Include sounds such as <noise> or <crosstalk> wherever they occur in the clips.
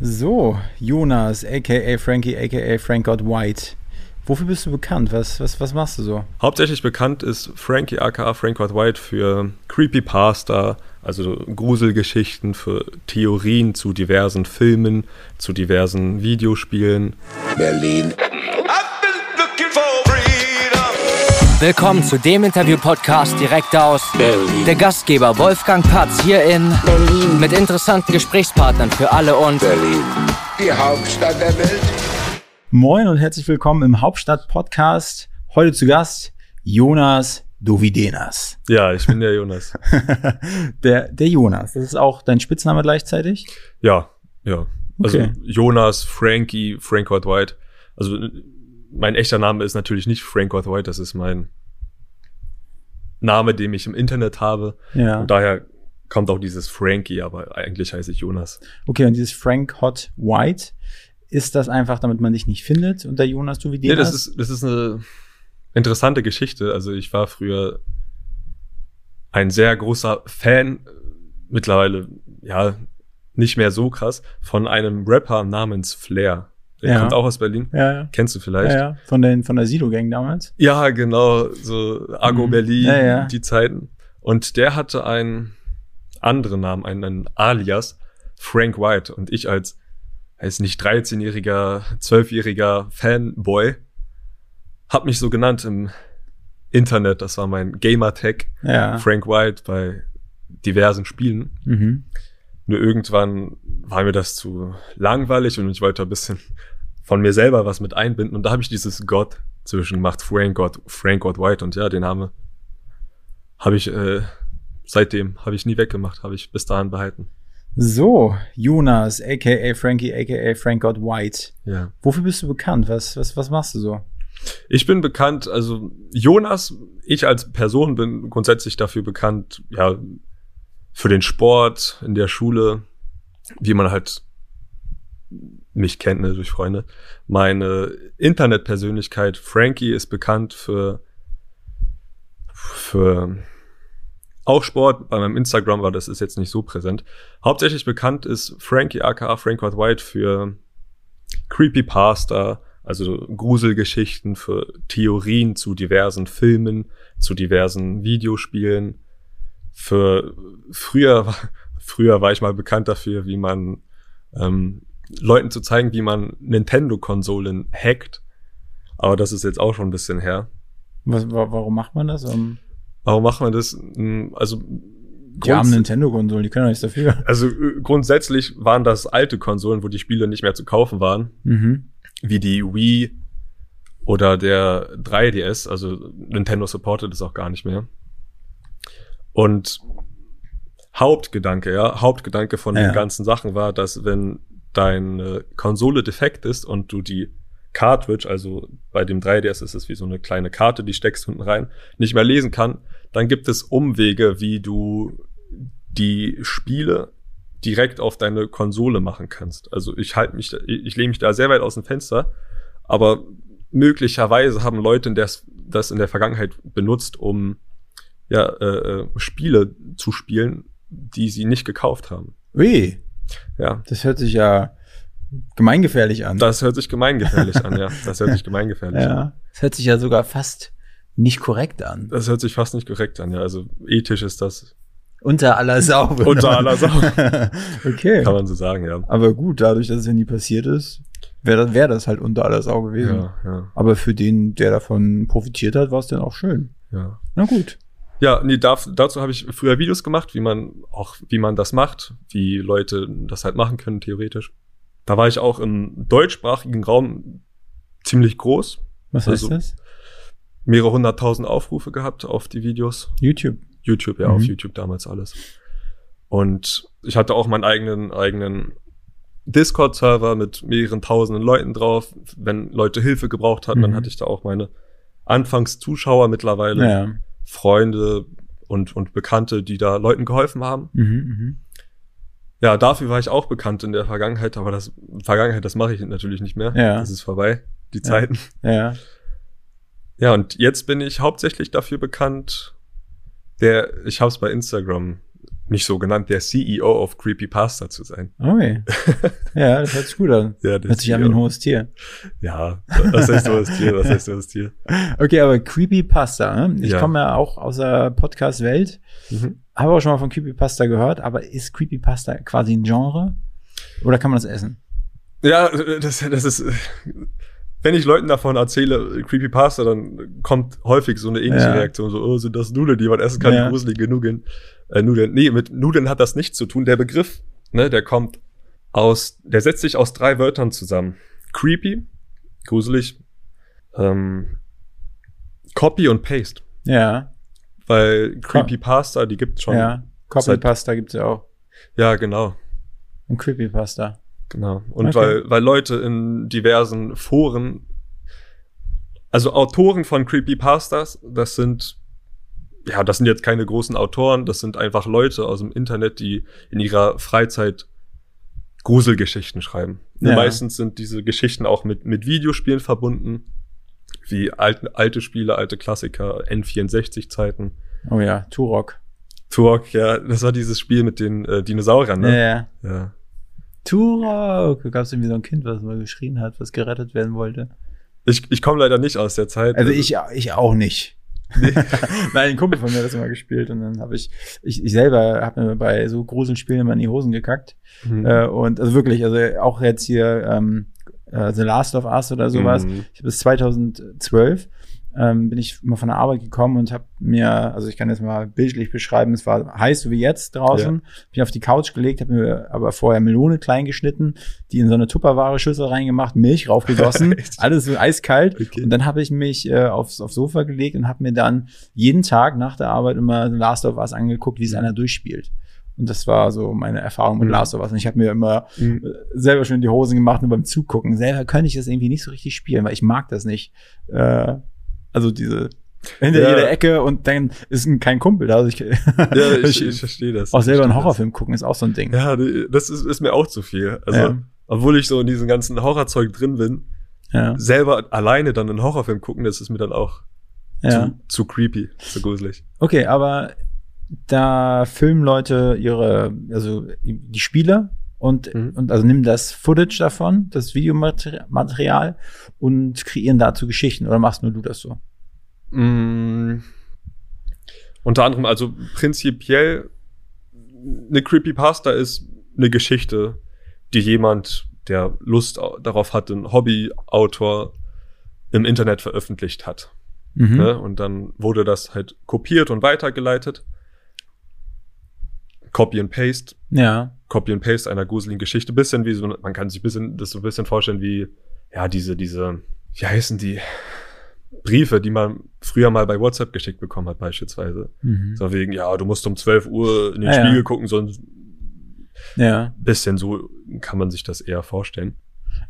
So, Jonas, aka Frankie, aka Frank God White. Wofür bist du bekannt? Was, was, was machst du so? Hauptsächlich bekannt ist Frankie aka Frank God White für Creepypasta, also Gruselgeschichten, für Theorien zu diversen Filmen, zu diversen Videospielen. Berlin. Willkommen zu dem Interview-Podcast direkt aus Berlin. der Gastgeber Wolfgang Patz hier in Berlin. mit interessanten Gesprächspartnern für alle und Berlin. Die Hauptstadt der Welt. Moin und herzlich willkommen im Hauptstadt-Podcast. Heute zu Gast Jonas Dovidenas. Ja, ich bin der Jonas. <laughs> der, der Jonas, das ist auch dein Spitzname gleichzeitig? Ja, ja. Also Okay. Jonas, Frankie, Frank White. Also mein echter Name ist natürlich nicht Frank White, das ist mein Name, den ich im Internet habe. Ja. Und daher kommt auch dieses Frankie, aber eigentlich heiße ich Jonas. Okay, und dieses Frank Hot White, ist das einfach, damit man dich nicht findet und der Jonas Nee, Dovidenas? das ist, das ist eine interessante Geschichte. Also ich war früher ein sehr großer Fan, mittlerweile, ja, nicht mehr so krass, von einem Rapper namens Flair. Der Ja. kommt auch aus Berlin. ja, ja. Kennst du vielleicht? Ja, ja, von, den, von der Silo-Gang damals. Ja, genau, so Argo Mhm. Berlin, Ja, ja. die Zeiten. Und der hatte einen anderen Namen, einen, einen Alias, Frank White. Und ich als, weiß nicht, 13-jähriger, 12-jähriger Fanboy, hab mich so genannt im Internet. Das war mein Gamertag, Ja. Frank White, bei diversen Spielen. Mhm. Nur irgendwann war mir das zu langweilig und ich wollte ein bisschen von mir selber was mit einbinden. Und da habe ich dieses Gott zwischen gemacht, Frank God, Frank God White. Und ja, den Name habe ich äh, seitdem, habe ich nie weggemacht, habe ich bis dahin behalten. So, Jonas, aka Frankie, aka Frank God White. Ja. Wofür bist du bekannt? Was, was, was machst du so? Ich bin bekannt, also Jonas, ich als Person bin grundsätzlich dafür bekannt, ja, für den Sport in der Schule, wie man halt mich kennt, ne, durch Freunde. Meine Internetpersönlichkeit, Frankie, ist bekannt für, für auch Sport. Bei meinem Instagram war das ist jetzt nicht so präsent. Hauptsächlich bekannt ist Frankie aka Frank White White für Creepypasta, also Gruselgeschichten, für Theorien zu diversen Filmen, zu diversen Videospielen. Für früher, früher war ich mal bekannt dafür, wie man ähm, Leuten zu zeigen, wie man Nintendo-Konsolen hackt. Aber das ist jetzt auch schon ein bisschen her. Was, wa- warum macht man das? Um, Warum macht man das? Hm, Also die grunds- Nintendo-Konsolen, die können doch nichts dafür. also äh, grundsätzlich waren das alte Konsolen, wo die Spiele nicht mehr zu kaufen waren. Mhm. wie die Wii oder der 3DS, also Nintendo supportet es auch gar nicht mehr. Und Hauptgedanke, ja, Hauptgedanke von Ja. den ganzen Sachen war, dass wenn deine Konsole defekt ist und du die Cartridge, also bei dem 3DS ist es wie so eine kleine Karte, die steckst hinten rein, nicht mehr lesen kann, dann gibt es Umwege, wie du die Spiele direkt auf deine Konsole machen kannst. Also ich halte mich, ich lehne mich da sehr weit aus dem Fenster, aber möglicherweise haben Leute das, das in der Vergangenheit benutzt, um ja, äh, äh, Spiele zu spielen, die sie nicht gekauft haben. Ui, Ja, das hört sich ja gemeingefährlich an. das hört sich gemeingefährlich an, ja. Das hört sich gemeingefährlich an. ja. Das hört sich ja sogar fast nicht korrekt an. Das hört sich fast nicht korrekt an, ja. Also ethisch ist das, Unter aller Sau. Unter aller Sau. <laughs> okay. kann man so sagen, ja. Aber gut, dadurch, dass es ja nie passiert ist, wäre das, wär das halt unter aller Sau gewesen. Ja, ja, Aber für den, der davon profitiert hat, war es dann auch schön. ja. Na gut. Ja, nee, darf, dazu habe ich früher Videos gemacht, wie man auch, wie man das macht, wie Leute das halt machen können, theoretisch. Da war ich auch im deutschsprachigen Raum ziemlich groß, Was Also- heißt das? mehrere hunderttausend Aufrufe gehabt auf die Videos. YouTube. YouTube, ja, Mhm. auf YouTube damals alles. Und ich hatte auch meinen eigenen, eigenen Discord-Server mit mehreren tausenden Leuten drauf. Wenn Leute Hilfe gebraucht hatten, Mhm. dann hatte ich da auch meine Anfangszuschauer mittlerweile. Ja. Freunde und, und Bekannte, die da Leuten geholfen haben. Mhm, mhm. Ja, dafür war ich auch bekannt in der Vergangenheit, aber das Vergangenheit, das mache ich natürlich nicht mehr. Ja. Das ist vorbei, die Zeiten. Ja. Ja, und jetzt bin ich hauptsächlich dafür bekannt, der, ich habe es bei Instagram mich so genannt, der CEO of Creepypasta zu sein. Okay. <laughs> Ja, das hört sich gut an. Ja, der Hört sich an wie ein CEO. hohes Tier. Ja, was heißt du das <laughs> Tier? Was heißt du das Tier? Okay, aber Creepypasta, ne? Ich Ja. komme ja auch aus der Podcast-Welt, Mhm. habe auch schon mal von Creepypasta gehört, aber ist Creepypasta quasi ein Genre? Oder kann man das essen? Ja, das, das ist, wenn ich Leuten davon erzähle, Creepypasta, dann kommt häufig so eine ähnliche Ja. Reaktion, so, oh, sind das Nudeln, die man essen kann, Ja. gruselige Nudeln. Äh, Nudeln. Nee, mit Nudeln hat das nichts zu tun. Der Begriff, ne, der kommt aus, der setzt sich aus drei Wörtern zusammen. Creepy, gruselig, ähm, Copy und Paste. Ja, Weil Creepypasta, die gibt's schon. ja. Copypasta gibt's ja auch. ja genau. Und Creepypasta. Genau. Und Okay. weil, weil Leute in diversen Foren, also Autoren von Creepypastas, das sind, ja, das sind jetzt keine großen Autoren, das sind einfach Leute aus dem Internet, die in ihrer Freizeit Gruselgeschichten schreiben. Ja. Meistens sind diese Geschichten auch mit, mit Videospielen verbunden, wie alte, alte Spiele, alte Klassiker, N64-Zeiten. Oh ja, Turok. Turok, ja, das war dieses Spiel mit den äh, Dinosauriern, Ja, ne? ja. Ja. Turok. Da gab es irgendwie so ein Kind, was mal geschrien hat, was gerettet werden wollte. Ich, ich komme leider nicht aus der Zeit. Also ich, ich auch nicht. <laughs> Nein, ein Kumpel von mir hat das immer gespielt und dann habe ich, ich, ich selber habe mir bei so Gruselspielen immer in die Hosen gekackt. Mhm. Äh, und also wirklich, also auch jetzt hier ähm, äh, The Last of Us oder sowas. Mhm. Ich habe bis 2012 ähm, bin ich mal von der Arbeit gekommen und habe mir, also ich kann das mal bildlich beschreiben, es war heiß so wie jetzt draußen, bin auf die Couch gelegt, habe mir aber vorher Melone klein geschnitten, die in so eine Tupperware Schüssel reingemacht, Milch <laughs> raufgegossen, alles so eiskalt Okay. und dann habe ich mich äh, aufs, aufs Sofa gelegt und habe mir dann jeden Tag nach der Arbeit immer Last of Us angeguckt, wie es einer durchspielt. Und das war so meine Erfahrung mit Mhm. Last of Us. Und ich habe mir immer Mhm. äh, selber schon in die Hosen gemacht, nur beim Zugucken. Selber könnte ich das irgendwie nicht so richtig spielen, weil ich mag das nicht. Äh, also diese hinter Ja. jeder Ecke und dann ist ein, kein Kumpel da. Also ich, Ja, <laughs> ich, ich verstehe das. auch selber einen Horrorfilm gucken ist auch so ein Ding. Das. Ja, das ist, ist mir auch zu viel. Also, Ja. obwohl ich so in diesem ganzen Horrorzeug drin bin, Ja, selber alleine dann einen Horrorfilm gucken, das ist mir dann auch ja. zu, zu creepy, zu gruselig. Okay, aber da filmen Leute ihre, also die Spiele und, Mhm. und also nehmen das Footage davon, das Videomaterial und kreieren dazu Geschichten. Oder machst nur du das so? Mm, unter anderem, also prinzipiell, eine Creepypasta ist eine Geschichte, die jemand, der Lust au- darauf hat, ein Hobbyautor im Internet veröffentlicht hat. Mhm. Ne? Und dann wurde das halt kopiert und weitergeleitet. Copy and Paste. Ja. Copy and Paste einer gruseligen Geschichte. Bisschen wie so, man kann sich bisschen, das so ein bisschen vorstellen wie, ja, diese, diese, wie heißen die? Briefe, die man früher mal bei WhatsApp geschickt bekommen hat, beispielsweise. Mhm. So wegen, ja, du musst um 12 Uhr in den Ah, ja. Spiegel gucken, sonst Ja. bisschen so kann man sich das eher vorstellen.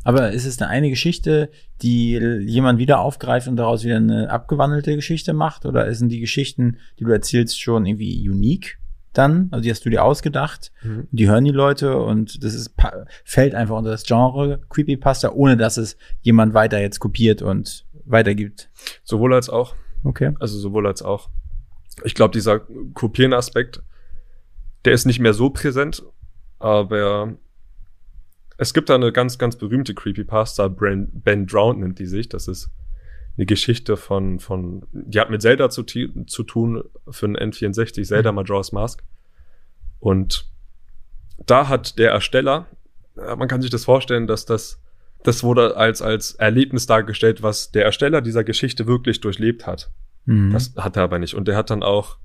Aber ist es eine, eine Geschichte, die jemand wieder aufgreift und daraus wieder eine abgewandelte Geschichte macht? Oder sind die Geschichten, die du erzählst, schon irgendwie unique dann? Also die hast du dir ausgedacht, Mhm. die hören die Leute und das ist, fällt einfach unter das Genre Creepypasta, ohne dass es jemand weiter jetzt kopiert und weitergibt. Sowohl als auch. Okay. Also sowohl als auch. Ich glaube, dieser Kopieren-Aspekt, der ist nicht mehr so präsent, aber es gibt da eine ganz, ganz berühmte Creepypasta, Ben, ben Drown nennt die sich. Das ist eine Geschichte von, von, die hat mit Zelda zu, zu tun für den N64, Zelda Majora's Mask. Und da hat der Ersteller, man kann sich das vorstellen, dass das, das wurde als, als Erlebnis dargestellt, was der Ersteller dieser Geschichte wirklich durchlebt hat. Mhm. Das hat er aber nicht. Und er hat dann auch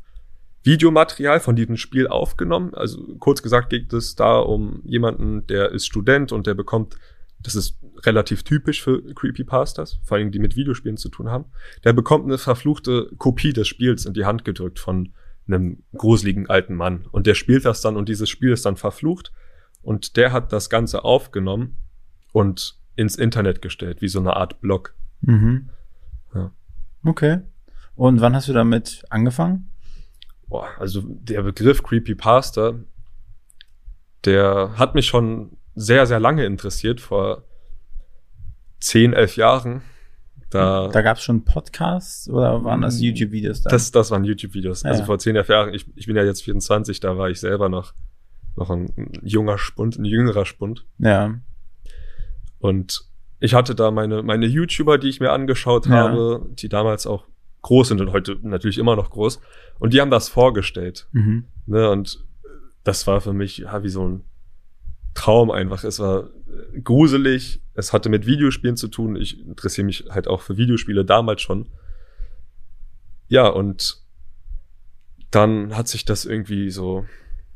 Videomaterial von diesem Spiel aufgenommen. Also kurz gesagt geht es da um jemanden, der ist Student und der bekommt, das ist relativ typisch für Creepypastas, vor allem die mit Videospielen zu tun haben, der bekommt eine verfluchte Kopie des Spiels in die Hand gedrückt von einem gruseligen alten Mann. Und der spielt das dann und dieses Spiel ist dann verflucht. Und der hat das Ganze aufgenommen und ins Internet gestellt, wie so eine Art Blog. Mhm. Ja. Okay. Und wann hast du damit angefangen? Boah, also der Begriff Creepypasta, der hat mich schon sehr, sehr lange interessiert, vor 10, 11 Jahren. Da, Da gab es schon Podcasts oder waren das YouTube-Videos da? das, das waren YouTube-Videos. Also Ja. vor zehn Jahren, ich, ich bin ja jetzt 24, da war ich selber noch, noch ein junger Spund, ein jüngerer Spund. ja. Und ich hatte da meine, meine YouTuber, die ich mir angeschaut Ja. habe, die damals auch groß sind und heute natürlich immer noch groß. Und die haben das vorgestellt. Mhm. Ne? Und das war für mich ja, wie so ein Traum einfach. Es war äh, gruselig. Es hatte mit Videospielen zu tun. Ich interessiere mich halt auch für Videospiele damals schon. Ja, und dann hat sich das irgendwie so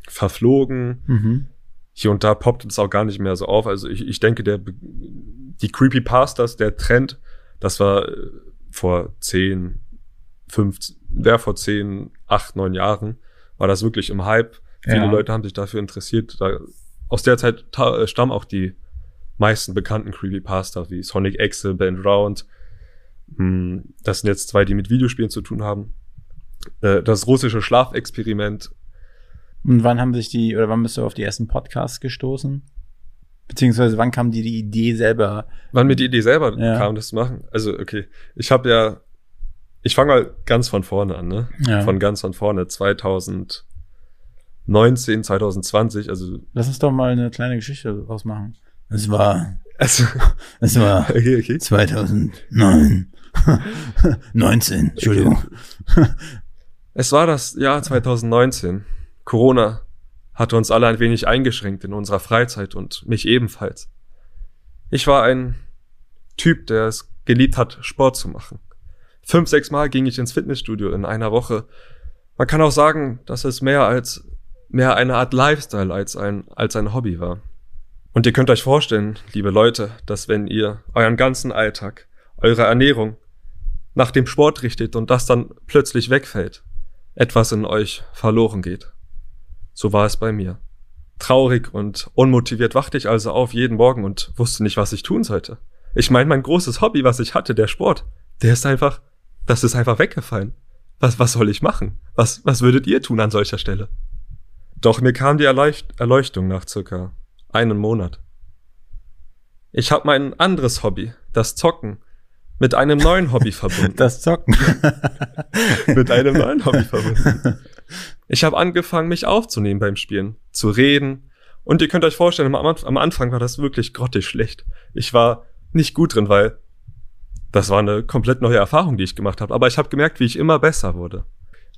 verflogen Mhm. hier und da poppt es auch gar nicht mehr so auf. Also ich, ich denke, der, die Creepypastas, der Trend, das war äh, vor 10, 15, wer vor 10, 8, 9 Jahren, war das wirklich im Hype. Viele Ja. Leute haben sich dafür interessiert. Da, aus der Zeit äh, stammen auch die meisten bekannten Creepypasta wie Sonic Excel, Band Round. Hm, Das sind jetzt zwei, die mit Videospielen zu tun haben. Äh, Das russische Schlafexperiment Und wann haben sich die, oder wann bist du auf die ersten Podcasts gestoßen? Beziehungsweise wann kam dir die Idee selber? Wann mir die Idee selber Ja. kam, das zu machen. Also, okay. Ich habe ja, ich fange mal ganz von vorne an, ne? Ja. Von ganz von vorne. 2019, 2020, also, Lass uns doch mal eine kleine Geschichte ausmachen. Es war, also <laughs> es war <laughs> okay, okay. 2009. 19, <laughs> Entschuldigung. Es war das Jahr 2019. Corona hatte uns alle ein wenig eingeschränkt in unserer Freizeit und mich ebenfalls. Ich war ein Typ, der es geliebt hat, Sport zu machen. Fünf, sechs Mal ging ich ins Fitnessstudio in einer Woche. Man kann auch sagen, dass es mehr als mehr eine Art Lifestyle als ein, als ein Hobby war. Und ihr könnt euch vorstellen, liebe Leute, dass wenn ihr euren ganzen Alltag, eure Ernährung nach dem Sport richtet und das dann plötzlich wegfällt, etwas in euch verloren geht. So war es bei mir. Traurig und unmotiviert wachte ich also auf jeden Morgen und wusste nicht, was ich tun sollte. Ich meine, mein großes Hobby, was ich hatte, der Sport, der ist einfach, das ist einfach weggefallen. Was, was soll ich machen? Was, was würdet ihr tun an solcher Stelle? Doch mir kam die Erleucht Erleuchtung nach circa einem Monat. Ich habe mein anderes Hobby, das Zocken, mit einem neuen Hobby verbunden <laughs> Das Zocken. <laughs> mit einem neuen Hobby verbunden. Ich habe angefangen, mich aufzunehmen beim Spielen, zu reden. Und ihr könnt euch vorstellen, am, Anf- am Anfang war das wirklich grottig schlecht. Ich war nicht gut drin, weil das war eine komplett neue Erfahrung, die ich gemacht habe. Aber ich habe gemerkt, wie ich immer besser wurde.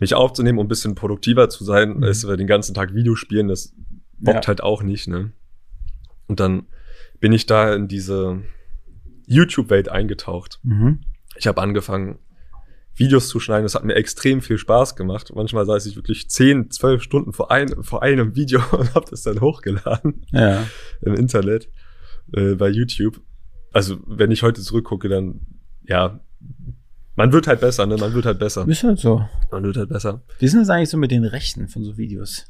Mich aufzunehmen, um ein bisschen produktiver zu sein, Mhm. ist den ganzen Tag Videospielen, das bockt Ja. halt auch nicht, ne? Und dann bin ich da in diese YouTube-Welt eingetaucht. Mhm. Ich habe angefangen, Videos zu schneiden. Das hat mir extrem viel Spaß gemacht. Manchmal saß ich wirklich 10, 12 Stunden vor, ein, vor einem Video <laughs> und habe das dann hochgeladen Ja. im Internet äh, bei YouTube. Also wenn ich heute zurückgucke, dann ja, man wird halt besser, ne? Man wird halt besser. Ist halt so. Man wird halt besser. Wie ist denn das eigentlich so mit den Rechten von so Videos?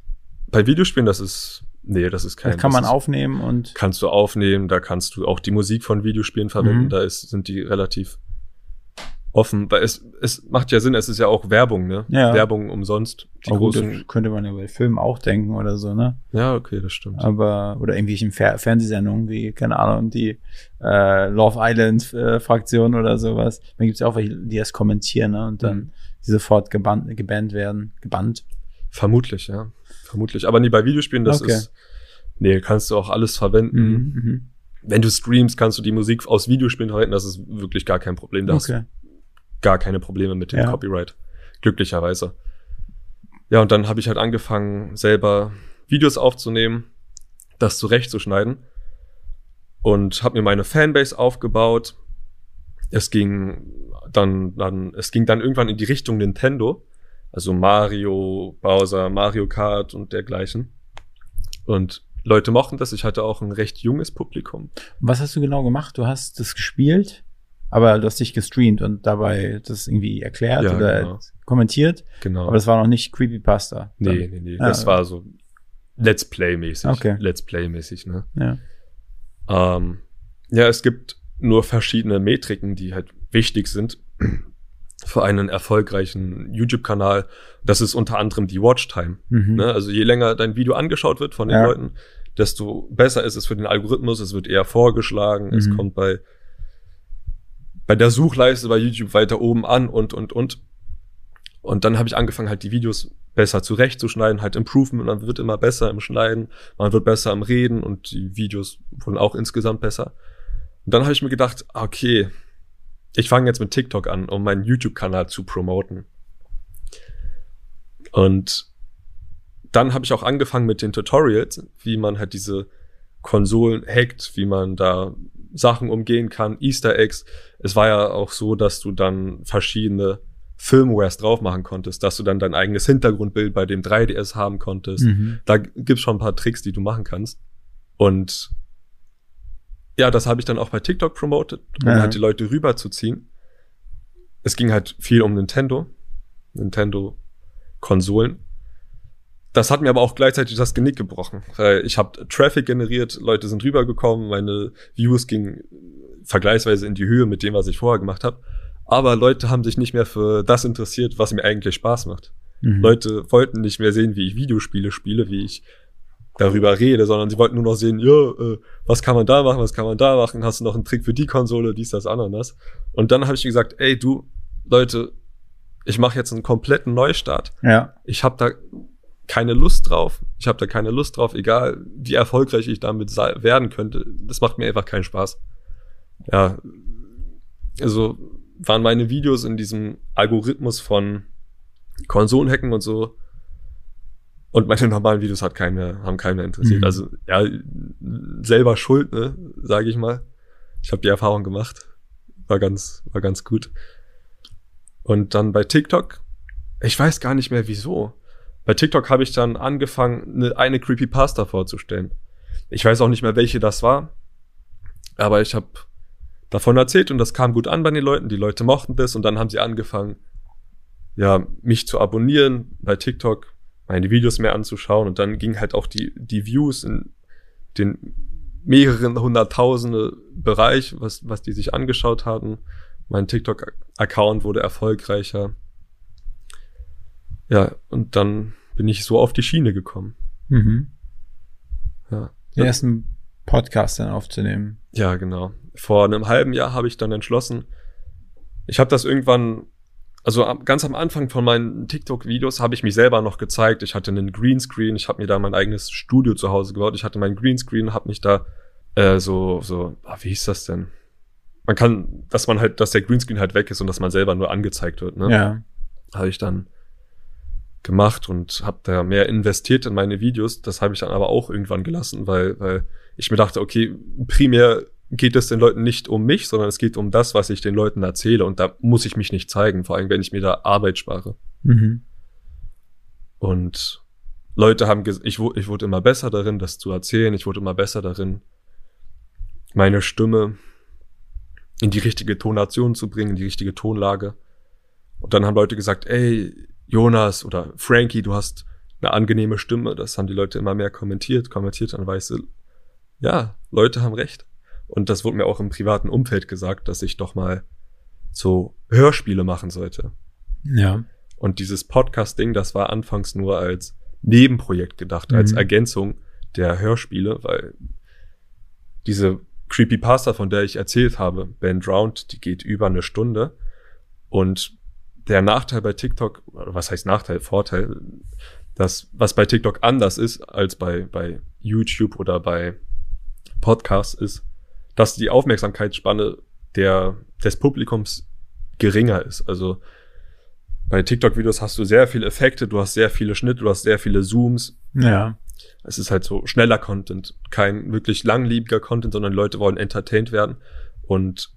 Bei Videospielen, das ist nee, das ist kein. Das kann man ist, aufnehmen und Kannst du aufnehmen. Da kannst du auch die Musik von Videospielen verwenden. Mhm. Da ist, sind die relativ offen, weil es, es macht ja Sinn, es ist ja auch Werbung, ne? Ja. Werbung umsonst. Die Oh gut, großen. das könnte man ja bei Filmen auch denken oder so, ne? ja, okay, das stimmt. Aber, oder irgendwelchen Fer Fernsehsendungen wie, keine Ahnung, die äh, Love Island äh, Fraktion oder sowas. Dann gibt's ja auch welche, die das kommentieren, ne? Und dann Mhm. die sofort gebannt, gebannt werden. Gebannt. Vermutlich, ja. Vermutlich. Aber nee, bei Videospielen, das Okay. ist. Nee, kannst du auch alles verwenden. Mhm. Mhm. Wenn du streamst, kannst du die Musik aus Videospielen verwenden. Das ist wirklich gar kein Problem. Da hast Okay. Gar keine Probleme mit dem Ja. Copyright. Glücklicherweise. Ja, und dann habe ich halt angefangen, selber Videos aufzunehmen, das zurechtzuschneiden und habe mir meine Fanbase aufgebaut. Es ging dann, dann, es ging dann irgendwann in die Richtung Nintendo, also Mario, Bowser, Mario Kart und dergleichen. Und Leute mochten das. Ich hatte auch ein recht junges Publikum. Was hast du genau gemacht? Du hast das gespielt, aber du hast dich gestreamt und dabei das irgendwie erklärt Ja, oder genau. kommentiert. Genau. Aber das war noch nicht Creepypasta. nee, nee, nee. Ah, das okay. war so Let's Play-mäßig. Okay. Let's Play-mäßig, ne? Ja. Ähm, ja, es gibt nur verschiedene Metriken, die halt wichtig sind <clears throat> für einen erfolgreichen YouTube-Kanal. Das ist unter anderem die Watchtime. Mhm. Ne? Also je länger dein Video angeschaut wird von den Ja. Leuten, desto besser ist es für den Algorithmus. Es wird eher vorgeschlagen. Es Mhm. kommt bei bei der Suchleiste bei YouTube weiter oben an und, und, und. Und dann habe ich angefangen, halt die Videos besser zurechtzuschneiden, halt Improvement, man wird immer besser im Schneiden, man wird besser im Reden und die Videos wurden auch insgesamt besser. Und dann habe ich mir gedacht, okay, ich fange jetzt mit TikTok an, um meinen YouTube-Kanal zu promoten. Und dann habe ich auch angefangen mit den Tutorials, wie man halt diese Konsolen hackt, wie man da Sachen umgehen kann, Easter Eggs. Es war ja auch so, dass du dann verschiedene Firmwares drauf machen konntest, dass du dann dein eigenes Hintergrundbild bei dem 3DS haben konntest. Mhm. Da gibt's schon ein paar Tricks, die du machen kannst. Und ja, das habe ich dann auch bei TikTok promotet, um Ja. halt die Leute rüberzuziehen. Es ging halt viel um Nintendo, Nintendo-Konsolen. Das hat mir aber auch gleichzeitig das Genick gebrochen, weil ich habe Traffic generiert, Leute sind rübergekommen, meine Views gingen vergleichsweise in die Höhe mit dem, was ich vorher gemacht habe. Aber Leute haben sich nicht mehr für das interessiert, was mir eigentlich Spaß macht. Mhm. Leute wollten nicht mehr sehen, wie ich Videospiele spiele, wie ich darüber rede, sondern sie wollten nur noch sehen, ja, äh, was kann man da machen, was kann man da machen, hast du noch einen Trick für die Konsole, dies, das, Ananas. Und dann habe ich gesagt, ey, du, Leute, ich mache jetzt einen kompletten Neustart. Ja. Ich habe da keine Lust drauf. Ich habe da keine Lust drauf, egal wie erfolgreich ich damit werden könnte. Das macht mir einfach keinen Spaß. Ja, also waren meine Videos in diesem Algorithmus von Konsolenhacken und so. Und meine normalen Videos hat keinen mehr, haben keinen mehr interessiert. Mhm. Also ja, selber schuld, ne, sage ich mal. Ich habe die Erfahrung gemacht. War ganz, war ganz gut. Und dann bei TikTok, ich weiß gar nicht mehr wieso. Bei TikTok habe ich dann angefangen, eine, eine Creepypasta vorzustellen. Ich weiß auch nicht mehr, welche das war. Aber ich habe davon erzählt und das kam gut an bei den Leuten. Die Leute mochten das und dann haben sie angefangen, ja, mich zu abonnieren bei TikTok, meine Videos mehr anzuschauen und dann ging halt auch die, die Views in den mehreren hunderttausende Bereich, was, was die sich angeschaut hatten. Mein TikTok-Account wurde erfolgreicher. Ja, und dann bin ich so auf die Schiene gekommen. Mhm. Ja. Den ersten Podcast dann aufzunehmen. Ja, genau. Vor einem halben Jahr habe ich dann entschlossen, ich habe das irgendwann, also ganz am Anfang von meinen TikTok-Videos habe ich mich selber noch gezeigt. Ich hatte einen Greenscreen, ich habe mir da mein eigenes Studio zu Hause gebaut. Ich hatte meinen Greenscreen, habe mich da äh, so, so, ah, wie hieß das denn? Man kann, dass man halt, dass der Greenscreen halt weg ist und dass man selber nur angezeigt wird. Ne? Ja. habe ich dann gemacht und habe da mehr investiert in meine Videos. Das habe ich dann aber auch irgendwann gelassen, weil, weil ich mir dachte, okay, primär geht es den Leuten nicht um mich, sondern es geht um das, was ich den Leuten erzähle und da muss ich mich nicht zeigen, vor allem wenn ich mir da Arbeit spare. Mhm. Und Leute haben, ich, ich wurde immer besser darin, das zu erzählen. Ich wurde immer besser darin, meine Stimme in die richtige Tonation zu bringen, in die richtige Tonlage. Und dann haben Leute gesagt, ey, Jonas oder Frankie, du hast eine angenehme Stimme. Das haben die Leute immer mehr kommentiert, kommentiert, dann weißt du, ja, Leute haben recht. Und das wurde mir auch im privaten Umfeld gesagt, dass ich doch mal so Hörspiele machen sollte. Ja. Und dieses Podcast-Ding, das war anfangs nur als Nebenprojekt gedacht, als Mhm. Ergänzung der Hörspiele, weil diese Creepypasta, von der ich erzählt habe, Ben Drowned, die geht über eine Stunde. Und der Nachteil bei TikTok, was heißt Nachteil, Vorteil, das, was bei TikTok anders ist als bei, bei YouTube oder bei Podcasts, ist, dass die Aufmerksamkeitsspanne der, des Publikums geringer ist. Also bei TikTok-Videos hast du sehr viele Effekte, du hast sehr viele Schnitte, du hast sehr viele Zooms. Ja. Es ist halt so schneller Content, kein wirklich langlebiger Content, sondern Leute wollen entertained werden. Und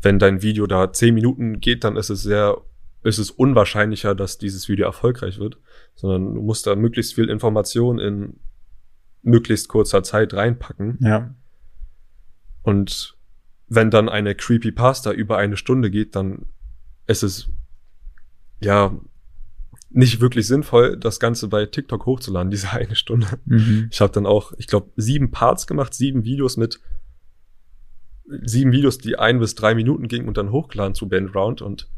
wenn dein Video da zehn Minuten geht, dann ist es sehr, ist es unwahrscheinlicher, dass dieses Video erfolgreich wird, sondern du musst da möglichst viel Information in möglichst kurzer Zeit reinpacken. Ja. Und wenn dann eine Creepypasta über eine Stunde geht, dann ist es ja nicht wirklich sinnvoll, das Ganze bei TikTok hochzuladen, diese <laughs> eine Stunde. Mhm. Ich habe dann auch, ich glaube, sieben Parts gemacht, sieben Videos mit sieben Videos, die ein bis drei Minuten gingen und dann hochgeladen zu Ben Round. Und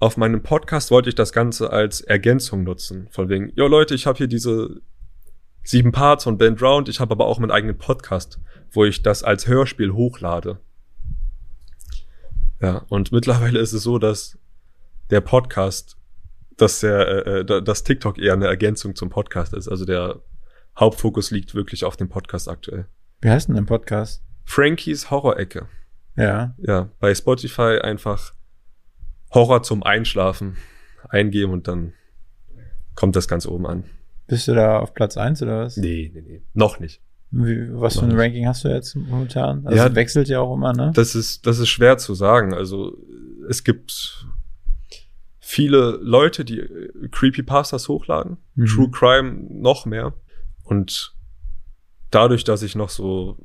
auf meinem Podcast wollte ich das Ganze als Ergänzung nutzen. Von wegen, jo Leute, ich habe hier diese sieben Parts von Ben Round, ich habe aber auch meinen eigenen Podcast, wo ich das als Hörspiel hochlade. Ja, und mittlerweile ist es so, dass der Podcast, dass der, äh, äh, dass TikTok eher eine Ergänzung zum Podcast ist. Also der Hauptfokus liegt wirklich auf dem Podcast aktuell. Wie heißt denn dein Podcast? Frankies Horrorecke. Ja. Ja, bei Spotify einfach Horror zum Einschlafen eingeben und dann kommt das ganz oben an. Bist du da auf Platz eins oder was? Nee, nee, nee. Noch nicht. Wie, was für Noch ein nicht. Ranking hast du jetzt momentan? Also Ja. wechselt ja auch immer, ne? Das ist, das ist schwer zu sagen. Also es gibt viele Leute, die äh, Creepypastas hochladen. Mhm. True Crime noch mehr. Und dadurch, dass ich noch so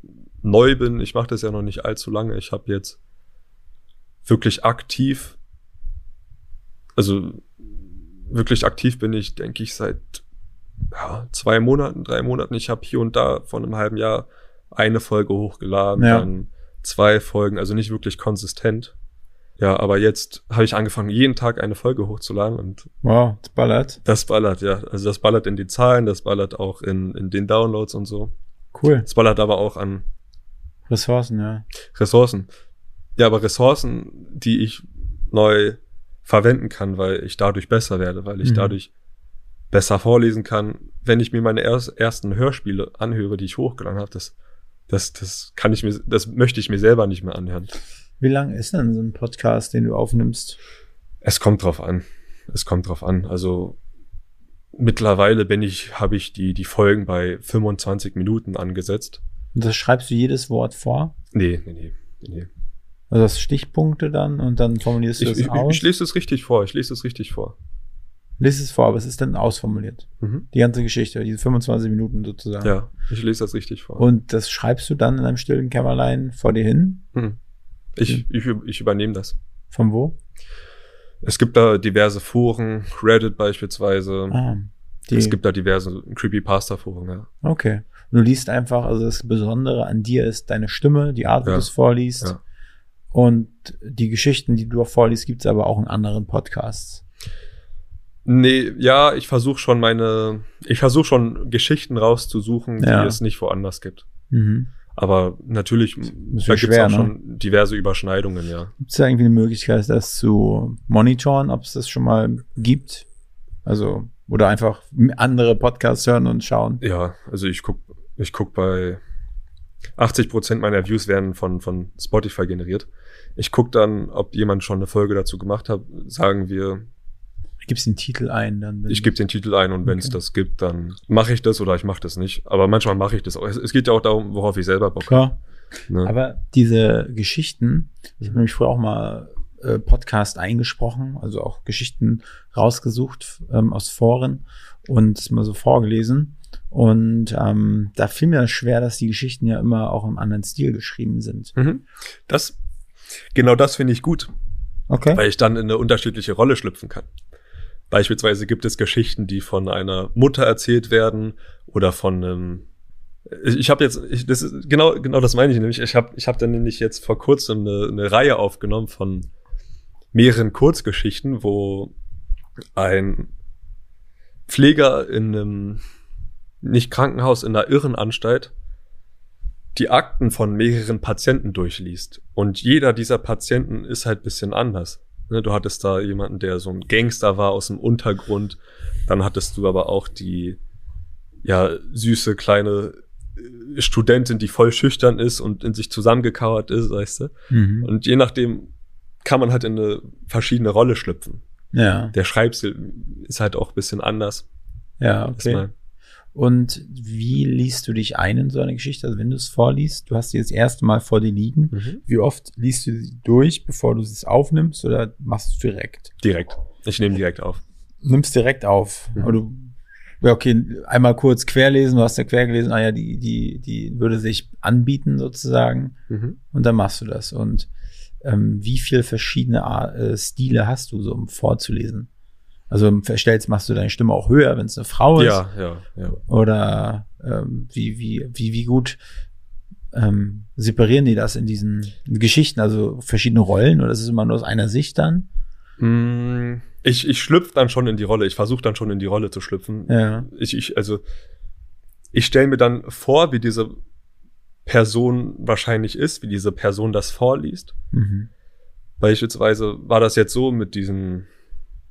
neu bin, ich mache das ja noch nicht allzu lange, ich habe jetzt wirklich aktiv, also wirklich aktiv bin ich, denke ich, seit ja, zwei Monaten, drei Monaten. Ich habe hier und da von einem halben Jahr eine Folge hochgeladen, Ja. dann zwei Folgen, also nicht wirklich konsistent. Ja, aber jetzt habe ich angefangen, jeden Tag eine Folge hochzuladen und Wow, das ballert. das ballert, ja. Also das ballert in die Zahlen, das ballert auch in, in den Downloads und so. Cool. Das ballert aber auch an Ressourcen, ja. Ressourcen. Ja, aber Ressourcen, die ich neu verwenden kann, weil ich dadurch besser werde, weil ich Mhm. dadurch besser vorlesen kann. Wenn ich mir meine ers- ersten Hörspiele anhöre, die ich hochgeladen habe, das, das, das kann ich mir, das möchte ich mir selber nicht mehr anhören. Wie lang ist denn so ein Podcast, den du aufnimmst? Es kommt drauf an. Es kommt drauf an. Also mittlerweile bin ich, habe ich die, die Folgen bei 25 Minuten angesetzt. Und das schreibst du jedes Wort vor? Nee, nee, nee, nee. Also das Stichpunkte dann und dann formulierst du Ich, das ich, aus? ich lese es richtig vor. Ich lese es richtig vor. Lies es vor, aber es ist dann ausformuliert. Mhm. Die ganze Geschichte, diese 25 Minuten sozusagen. Ja, ich lese das richtig vor. Und das schreibst du dann in einem stillen Kämmerlein vor dir hin? Mhm. Ich, ich, ich übernehme das. Von wo? Es gibt da diverse Foren, Reddit beispielsweise. Ah, Es gibt da diverse Creepypasta-Foren, ja. okay. Und du liest einfach, also das Besondere an dir ist deine Stimme, die Art, wie Ja. du es vorliest. Ja. Und die Geschichten, die du vorliest, gibt es aber auch in anderen Podcasts. Nee, ja, ich versuche schon meine, ich versuche schon Geschichten rauszusuchen, die Ja. es nicht woanders gibt. Mhm. Aber natürlich, da gibt's schwer, auch ne? schon diverse Überschneidungen, ja. Gibt es da irgendwie eine Möglichkeit, das zu monitoren, ob es das schon mal gibt? Also, oder einfach andere Podcasts hören und schauen. Ja, also ich guck, ich guck bei 80 Prozent meiner Views werden von, von Spotify generiert. Ich guck dann, ob jemand schon eine Folge dazu gemacht hat. Sagen wir, Gibst den Titel ein, dann. ich gebe den Titel ein und wenn es Okay. das gibt, dann mache ich das oder ich mache das nicht. Aber manchmal mache ich das auch. Es, es geht ja auch darum, worauf ich selber Bock habe. Ne? Aber diese Geschichten, ich habe nämlich früher auch mal äh, Podcast eingesprochen, also auch Geschichten rausgesucht ähm, aus Foren und es mal so vorgelesen. Und ähm, da fiel mir schwer, dass die Geschichten ja immer auch im anderen Stil geschrieben sind. Mhm. Das, genau das finde ich gut, Okay. weil ich dann in eine unterschiedliche Rolle schlüpfen kann. Beispielsweise gibt es Geschichten, die von einer Mutter erzählt werden oder von einem ich, habe jetzt, ich, das ist genau, genau das meine ich nämlich. Ich habe, ich habe dann nämlich jetzt vor kurzem eine, eine Reihe aufgenommen von mehreren Kurzgeschichten, wo ein Pfleger in einem nicht Krankenhaus in einer Irrenanstalt die Akten von mehreren Patienten durchliest und jeder dieser Patienten ist halt bisschen anders. Ne, Du hattest da jemanden, der so ein Gangster war aus dem Untergrund, dann hattest du aber auch die ja süße kleine äh, Studentin, die voll schüchtern ist und in sich zusammengekauert ist, weißt du. Mhm. Und je nachdem kann man halt in eine verschiedene Rolle schlüpfen. Ja, Der Schreibstil ist halt auch ein bisschen anders. ja, okay. mal- Und wie liest du dich ein in so eine Geschichte? Also wenn du es vorliest, du hast sie das erste Mal vor dir liegen. Mhm. Wie oft liest du sie durch, bevor du sie aufnimmst oder machst du es direkt? Direkt. Ich nehme direkt auf. Nimmst direkt auf. Mhm. Aber du, ja, okay, einmal kurz querlesen, du hast ja quer gelesen, ah ja, die, die, die würde sich anbieten sozusagen. Mhm. Und dann machst du das. Und ähm, wie viel verschiedene äh, Stile hast du so, um vorzulesen? Also verstellst, machst du deine Stimme auch höher, wenn es eine Frau ist? Ja, ja, ja. Oder ähm, wie, wie, wie, wie gut ähm, separieren die das in diesen Geschichten? Also verschiedene Rollen oder ist es immer nur aus einer Sicht dann? Mm, Ich, ich schlüpfe dann schon in die Rolle. Ich versuche dann schon in die Rolle zu schlüpfen. Ja. Ich, ich, also, ich stelle mir dann vor, wie diese Person wahrscheinlich ist, wie diese Person das vorliest. Mhm. Beispielsweise war das jetzt so mit diesem,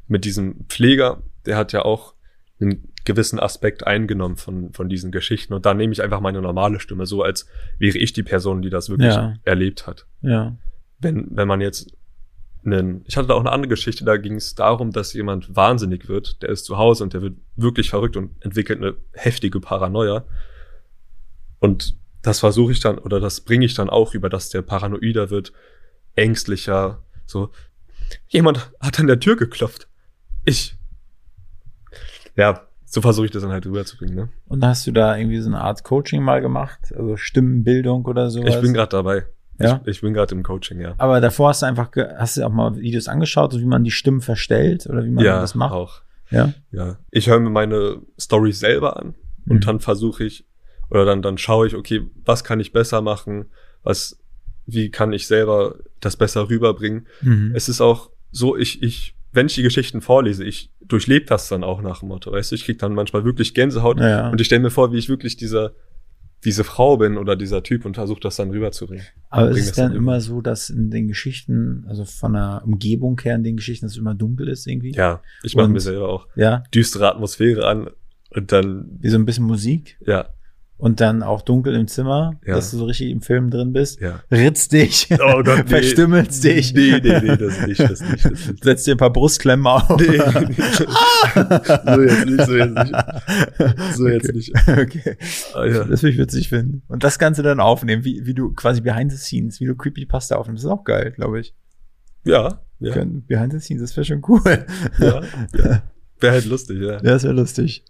mit diesem Pfleger, der hat ja auch einen gewissen Aspekt eingenommen von, von diesen Geschichten. Und da nehme ich einfach meine normale Stimme, so als wäre ich die Person, die das wirklich Ja. erlebt hat. Ja. Wenn, wenn man jetzt einen, ich hatte da auch eine andere Geschichte, da ging es darum, dass jemand wahnsinnig wird, der ist zu Hause und der wird wirklich verrückt und entwickelt eine heftige Paranoia. Und das versuche ich dann, oder das bringe ich dann auch über, dass der paranoider wird, ängstlicher, so. Jemand hat an der Tür geklopft. Ich. Ja, so versuche ich das dann halt rüberzubringen, ne? Und hast du da irgendwie so eine Art Coaching mal gemacht? Also Stimmenbildung oder sowas? Ich bin gerade dabei. Ja? Ich, ich bin gerade im Coaching, ja. Aber davor hast du einfach, hast du auch mal Videos angeschaut, so wie man die Stimmen verstellt oder wie man ja, das macht? auch. Ja. Ja. Ich höre mir meine Stories selber an und Mhm. dann versuche ich, oder dann, dann schaue ich, okay, was kann ich besser machen? Was, wie kann ich selber das besser rüberbringen? Mhm. Es ist auch so, ich, ich, wenn ich die Geschichten vorlese, ich durchlebe das dann auch nach dem Motto, weißt du, ich krieg dann manchmal wirklich Gänsehaut Ja. und ich stelle mir vor, wie ich wirklich dieser, diese Frau bin oder dieser Typ und versuche das dann rüberzubringen. Aber ist es das dann dann immer so, dass in den Geschichten, also von der Umgebung her in den Geschichten, dass es immer dunkel ist irgendwie? Ja, ich mache mir selber auch Ja. düstere Atmosphäre an und dann, Wie so ein bisschen Musik ja, und dann auch dunkel im Zimmer, Ja. dass du so richtig im Film drin bist. ja. Ritzt dich, Oh Gott, nee. verstümmelst dich. Nee, nee, nee, das nicht, das nicht, das nicht. Setzt dir ein paar Brustklemmen auf. Nee, so jetzt nicht, so jetzt nicht. So jetzt Okay. nicht. Okay. Ah, ja. Das würde ich witzig finden. Und das Ganze dann aufnehmen, wie, wie du quasi behind the scenes, wie du Creepypasta aufnimmst. Das ist auch geil, glaube ich. Ja, ja, Behind the scenes, das wäre schon cool. ja, ja. Wäre halt lustig, ja. Ja, das wäre lustig.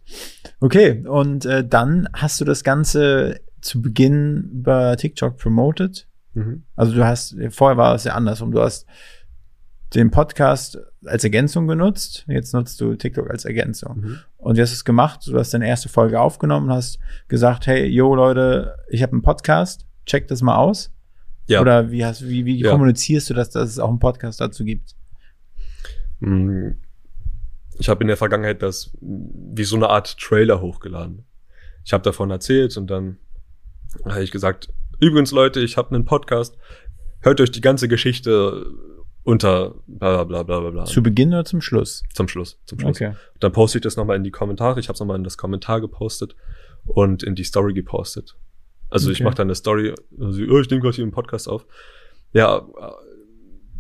Okay, und äh, dann hast du das Ganze zu Beginn über TikTok promoted. Mhm. Also du hast, vorher war es ja andersrum. Du hast den Podcast als Ergänzung genutzt. Jetzt nutzt du TikTok als Ergänzung. Mhm. Und wie hast du es gemacht? Du hast deine erste Folge aufgenommen, hast gesagt, hey, yo Leute, ich habe einen Podcast, check das mal aus. Ja. Oder wie hast wie, wie Ja. kommunizierst du das, dass es auch einen Podcast dazu gibt? Mm, Ich habe in der Vergangenheit das wie so eine Art Trailer hochgeladen. Ich habe davon erzählt und dann habe ich gesagt, übrigens Leute, ich habe einen Podcast, hört euch die ganze Geschichte unter bla bla bla bla bla. Zu Beginn oder zum Schluss? Zum Schluss. Zum Schluss. Okay. Dann poste ich das nochmal in die Kommentare. Ich habe es nochmal in das Kommentar gepostet und in die Story gepostet. Also ich Okay. mache dann eine Story, also, oh, ich nehme gerade hier einen Podcast auf. Ja, äh,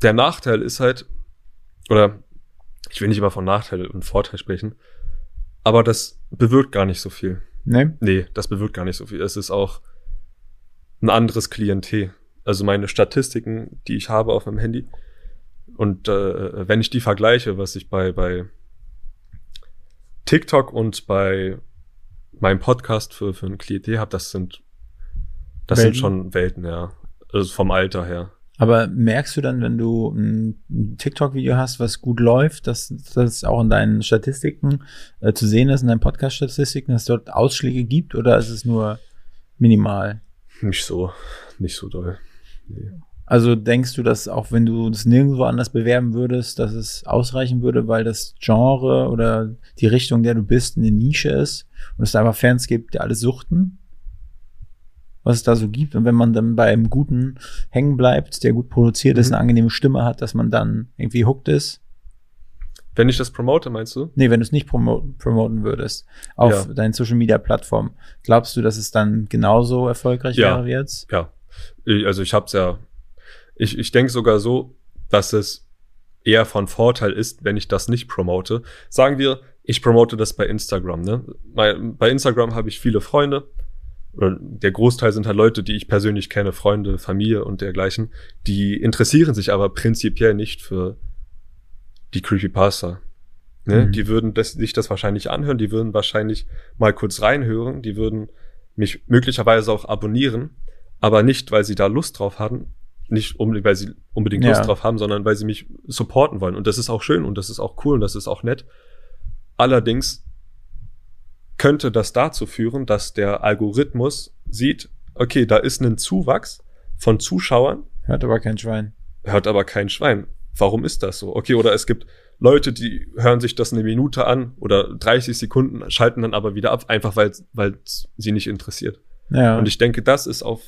der Nachteil ist halt, oder ich will nicht immer von Nachteil und Vorteil sprechen, aber das bewirkt gar nicht so viel. Ne? Nee, das bewirkt gar nicht so viel. Es ist auch ein anderes Klientel. Also meine Statistiken, die ich habe auf meinem Handy. Und äh, wenn ich die vergleiche, was ich bei, bei TikTok und bei meinem Podcast für, für ein Klientel habe, das sind, das Welten? sind schon Welten, ja. Also vom Alter her. Aber merkst du dann, wenn du ein TikTok-Video hast, was gut läuft, dass das auch in deinen Statistiken äh, zu sehen ist, in deinen Podcast-Statistiken, dass es dort Ausschläge gibt oder ist es nur minimal? Nicht so, nicht so doll. Nee. Also denkst du, dass auch wenn du das nirgendwo anders bewerben würdest, dass es ausreichen würde, weil das Genre oder die Richtung, der du bist, eine Nische ist und es da einfach Fans gibt, die alles suchten? Was es da so gibt. Und wenn man dann bei einem guten hängen bleibt, der gut produziert ist, Mhm. eine angenehme Stimme hat, dass man dann irgendwie hooked ist. Wenn ich das promote, meinst du? Nee, wenn du es nicht promo promoten würdest auf Ja. deinen Social Media Plattformen, glaubst du, dass es dann genauso erfolgreich Ja. wäre wie jetzt? Ja. Ich, also ich hab's ja. Ich, ich denke sogar so, dass es eher von Vorteil ist, wenn ich das nicht promote. Sagen wir, ich promote das bei Instagram. Ne? Bei, bei Instagram habe ich viele Freunde. Oder der Großteil sind halt Leute, die ich persönlich kenne, Freunde, Familie und dergleichen. Die interessieren sich aber prinzipiell nicht für die Creepypasta. Ne? Mhm. Die würden das, sich das wahrscheinlich anhören, die würden wahrscheinlich mal kurz reinhören, die würden mich möglicherweise auch abonnieren, aber nicht, weil sie da Lust drauf hatten, nicht unbedingt, weil sie unbedingt Ja. Lust drauf haben, sondern weil sie mich supporten wollen. Und das ist auch schön und das ist auch cool und das ist auch nett. Allerdings könnte das dazu führen, dass der Algorithmus sieht, okay, da ist ein Zuwachs von Zuschauern, Hört aber kein Schwein. hört aber kein Schwein. Warum ist das so? Okay, oder es gibt Leute, die hören sich das eine Minute an oder 30 Sekunden, schalten dann aber wieder ab, einfach weil weil es sie nicht interessiert. Ja. Und ich denke, das ist auf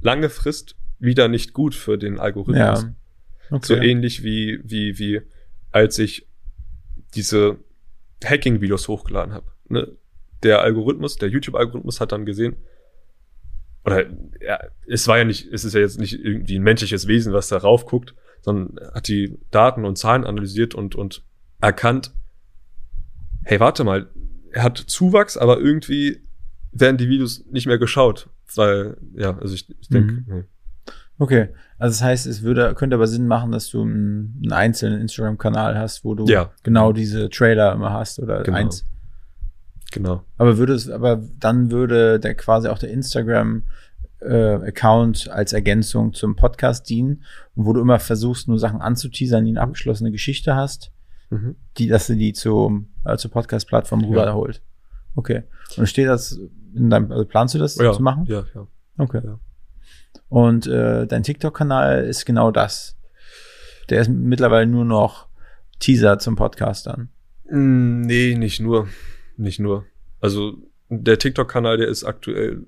lange Frist wieder nicht gut für den Algorithmus. ja. Okay. So ähnlich wie, wie, wie als ich diese Hacking-Videos hochgeladen habe. Ne? Der Algorithmus, der YouTube-Algorithmus hat dann gesehen, oder ja, es war ja nicht, es ist ja jetzt nicht irgendwie ein menschliches Wesen, was da raufguckt, sondern hat die Daten und Zahlen analysiert und, und erkannt, hey, warte mal, er hat Zuwachs, aber irgendwie werden die Videos nicht mehr geschaut. Weil, ja, also ich, ich denke, Mhm. Okay, also das heißt, es würde, könnte aber Sinn machen, dass du einen, einen einzelnen Instagram-Kanal hast, wo du Ja. genau diese Trailer immer hast oder Genau. eins. Genau. Aber würde es, aber dann würde der quasi auch der Instagram äh, Account als Ergänzung zum Podcast dienen, wo du immer versuchst, nur Sachen anzuteasern, die eine abgeschlossene Geschichte hast, Mhm. die, dass du die zum, äh, zur Podcast-Plattform rüberholt. Okay. Und steht das in deinem, also planst du das Ja, zu machen? ja, ja. Okay. Ja. Und äh, dein TikTok-Kanal ist genau das. Der ist mittlerweile nur noch Teaser zum Podcast dann. Mm, Nee, nicht nur. Nicht nur. Also der TikTok-Kanal, der ist aktuell,